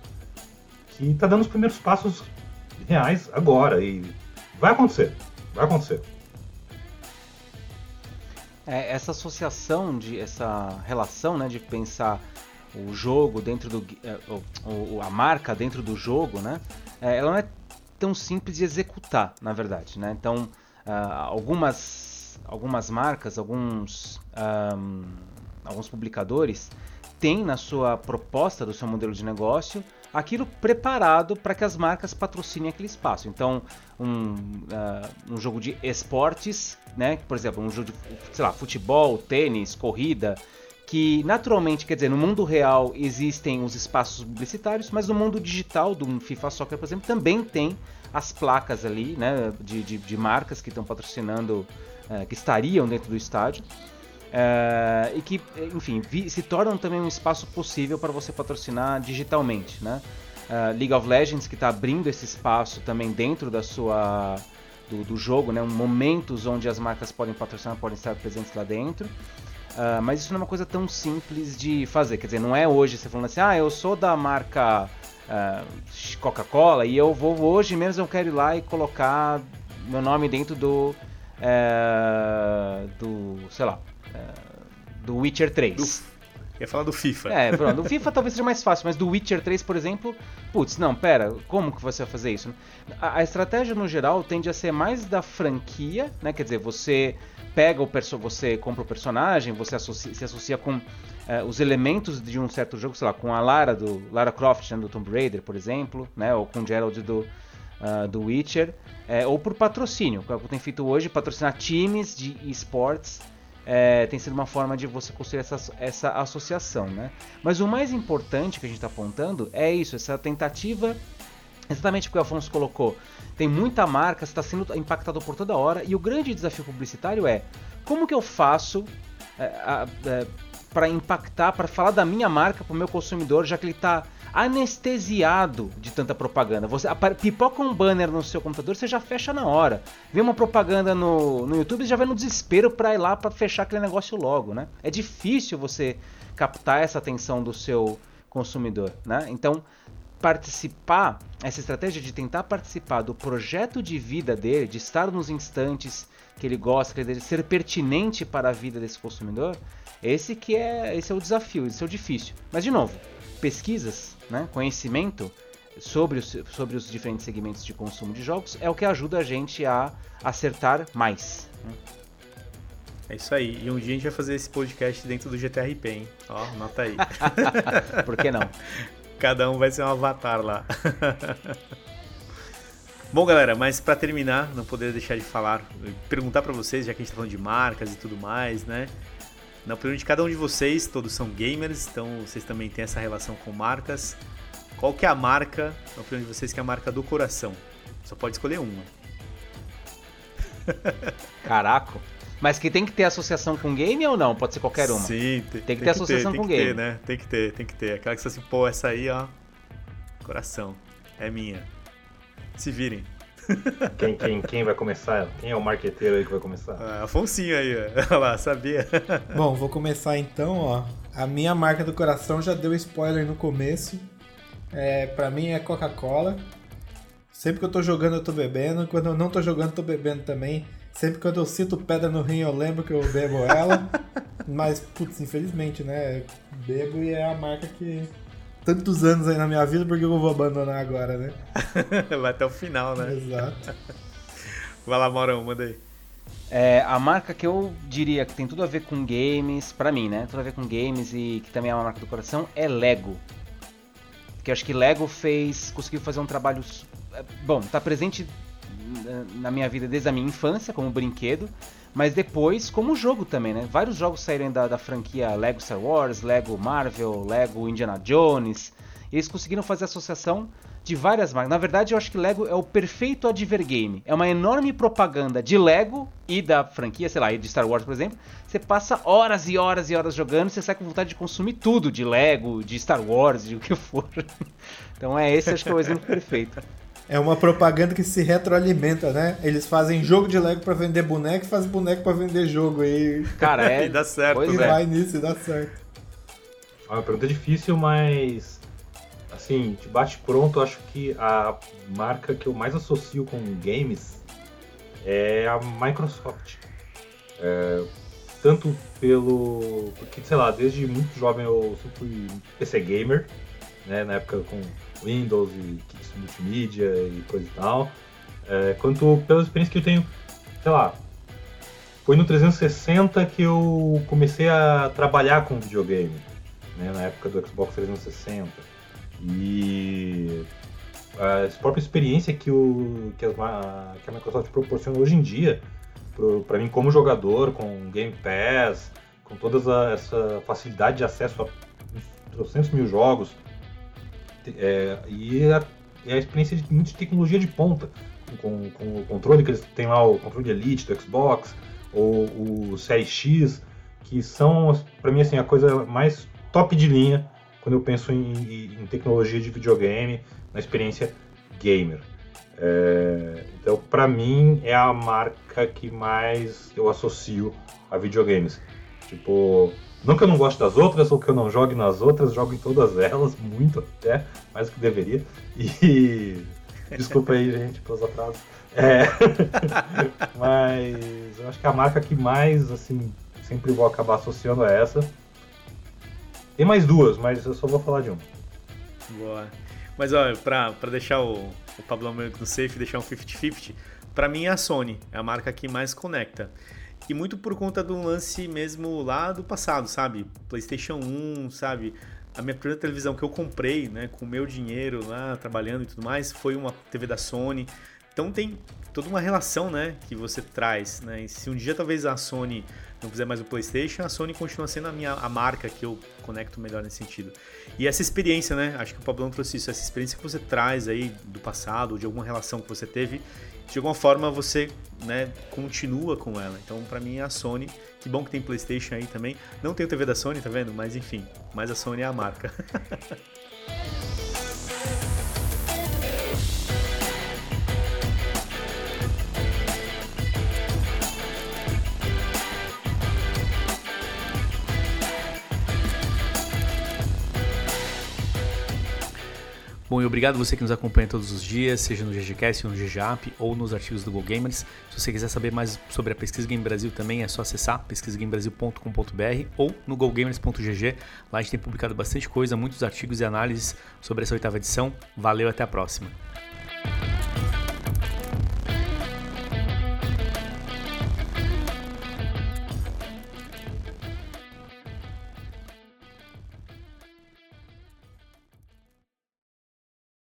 que está dando os primeiros passos reais agora e vai acontecer. Vai acontecer. É, essa associação, de, essa relação né, de pensar o jogo dentro do. É, a marca dentro do jogo, né? É, ela não é tão simples de executar, na verdade. Né? Então, uh, algumas, algumas marcas, alguns, um, alguns publicadores têm na sua proposta do seu modelo de negócio aquilo preparado para que as marcas patrocinem aquele espaço. Então, um, uh, um jogo de esportes, né? Por exemplo, um jogo de, sei lá, futebol, tênis, corrida, que naturalmente, quer dizer, no mundo real existem os espaços publicitários, mas no mundo digital do FIFA Soccer, por exemplo, também tem as placas ali, né, de, de, de marcas que estão patrocinando, uh, que estariam dentro do estádio. Uh, e que, enfim, vi, se tornam também um espaço possível para você patrocinar digitalmente, né? Uh, League of Legends que está abrindo esse espaço também dentro da sua do, do, jogo, né? Momentos onde as marcas podem patrocinar, podem estar presentes lá dentro. Uh, mas isso não é uma coisa tão simples de fazer. Quer dizer, não é hoje você falando assim, ah, eu sou da marca Coca-Cola e eu vou hoje mesmo eu quero ir lá e colocar meu nome dentro do do sei lá do Witcher 3. Do... Ia falar do FIFA. É, pronto. Do (laughs) FIFA talvez seja mais fácil, mas do Witcher 3, por exemplo, putz, não, pera, como que você vai fazer isso? A, a estratégia no geral tende a ser mais da franquia, né? Quer dizer, você pega o perso você compra o personagem, você associa, se associa com é, os elementos de um certo jogo, sei lá, com a Lara do Lara Croft né, do Tomb Raider, por exemplo, né? Ou com o Gerald do uh, do Witcher, é, ou por patrocínio, que é o que tem feito hoje, patrocinar times de esportes é, tem sido uma forma de você construir essa, essa associação, né? Mas o mais importante que a gente está apontando é isso, essa tentativa, exatamente o que o Afonso colocou. Tem muita marca, está sendo impactado por toda hora, e o grande desafio publicitário é como que eu faço é, é, para impactar, para falar da minha marca para o meu consumidor, já que ele está anestesiado de tanta propaganda. Você pipoca um banner no seu computador, você já fecha na hora. Vê uma propaganda no, no YouTube, você já vai no desespero para ir lá para fechar aquele negócio logo, né? É difícil você captar essa atenção do seu consumidor, né? Então, participar, essa estratégia de tentar participar do projeto de vida dele, de estar nos instantes que ele gosta, que ele ser pertinente para a vida desse consumidor, esse que é, esse é o desafio, esse é o difícil. Mas de novo, pesquisas, né, conhecimento sobre os, sobre os diferentes segmentos de consumo de jogos é o que ajuda a gente a acertar mais. Né? É isso aí. E um dia a gente vai fazer esse podcast dentro do GTRP, hein? Ó, nota aí. (laughs) Por que não? Cada um vai ser um avatar lá. (laughs) Bom, galera, mas para terminar, não poderia deixar de falar, perguntar para vocês, já que a gente tá falando de marcas e tudo mais, né? Na opinião de cada um de vocês, todos são gamers, então vocês também têm essa relação com marcas. Qual que é a marca, na opinião de vocês, que é a marca do coração? Só pode escolher uma. (laughs) Caraca. Mas que tem que ter associação com game ou não? Pode ser qualquer uma? Sim, tem, tem que ter tem associação ter, com game. Ter, né? Tem que ter, tem que ter. Aquela que você assim, pô, essa aí, ó. Coração. É minha. Se virem. (laughs) Quem, quem, quem vai começar? Quem é o marqueteiro aí que vai começar? Ah, Afonsinho aí, ó. (laughs) Olha lá, sabia. (laughs) Bom, vou começar então, ó. A minha marca do coração já deu spoiler no começo. É, pra mim é Coca-Cola. Sempre que eu tô jogando, eu tô bebendo. Quando eu não tô jogando, eu tô bebendo também. Sempre quando eu sinto pedra no rim, eu lembro que eu bebo ela. Mas, putz, infelizmente, né? Bebo e é a marca que. Tantos anos aí na minha vida, porque eu vou abandonar agora, né? (laughs) Vai até o final, né? Exato. (laughs) Vai lá, Maurão, manda aí. É, a marca que eu diria que tem tudo a ver com games, para mim, né? Tudo a ver com games e que também é uma marca do coração, é Lego. Que eu acho que Lego fez. conseguiu fazer um trabalho. É, bom, tá presente na minha vida desde a minha infância como brinquedo, mas depois como jogo também, né? Vários jogos saíram da, da franquia Lego Star Wars, Lego Marvel, Lego Indiana Jones. Eles conseguiram fazer associação de várias marcas. Na verdade, eu acho que Lego é o perfeito advergame. É uma enorme propaganda de Lego e da franquia, sei lá, e de Star Wars, por exemplo. Você passa horas e horas e horas jogando, você sai com vontade de consumir tudo de Lego, de Star Wars, de o que for. (laughs) Então é esse acho que é o exemplo perfeito. É uma propaganda que se retroalimenta, né? Eles fazem jogo de Lego para vender boneco e fazem boneco para vender jogo aí. Cara, (laughs) é. e dá certo, e né? vai nisso e dá certo. É uma pergunta difícil, mas. Assim, de bate pronto, acho que a marca que eu mais associo com games é a Microsoft. É, tanto pelo. Porque, sei lá, desde muito jovem eu sempre fui PC gamer, né? Na época com Windows e multimídia e coisa e tal, é, quanto pela experiência que eu tenho, sei lá, foi no 360 que eu comecei a trabalhar com videogame, né, na época do Xbox 360. E a própria experiência que, o, que, a, que a Microsoft proporciona hoje em dia, para mim como jogador, com Game Pass, com toda essa facilidade de acesso a 300 mil jogos, é, e a, a, experiência de muita tecnologia de ponta, com, com, o controle que eles têm lá, o controle Elite do Xbox, ou o Series X, que são, para mim, assim, a coisa mais top de linha quando eu penso em, em tecnologia de videogame, na experiência gamer. É, então, para mim, é a marca que mais eu associo a videogames. Tipo, não que eu não goste das outras ou que eu não jogue nas outras, jogo em todas elas, (laughs) muito até, mais do que deveria. E (laughs) desculpa aí, gente, pelos atrasos. É... (laughs) Mas eu acho que a marca que mais, assim, sempre vou acabar associando a essa. Tem mais duas, mas eu só vou falar de uma. Boa. Mas olha, pra, pra deixar o, o Pablo no safe, deixar um 50-50, pra mim é a Sony, é a marca que mais conecta. E muito por conta do lance mesmo lá do passado, sabe? PlayStation 1, sabe? A minha primeira televisão que eu comprei, né, com o meu dinheiro lá, trabalhando e tudo mais, foi uma TV da Sony. Então tem toda uma relação, né, que você traz, né? E se um dia talvez a Sony não fizer mais o PlayStation, a Sony continua sendo a minha a marca que eu conecto melhor nesse sentido. E essa experiência, né? Acho que o Pablão trouxe isso, essa experiência que você traz aí do passado, de alguma relação que você teve, de alguma forma você né, continua com ela. Então, para mim, é a Sony. Que bom que tem PlayStation aí também. Não tem o TV da Sony, tá vendo? Mas enfim, mas a Sony é a marca. (laughs) Bom, e obrigado você que nos acompanha todos os dias, seja no GGCast, no GGApp ou nos artigos do GoGamers. Se você quiser saber mais sobre a Pesquisa Game Brasil também é só acessar pesquisagamebrasil.com.br ou no gogamers.gg. Lá a gente tem publicado bastante coisa, muitos artigos e análises sobre essa oitava edição. Valeu, até a próxima.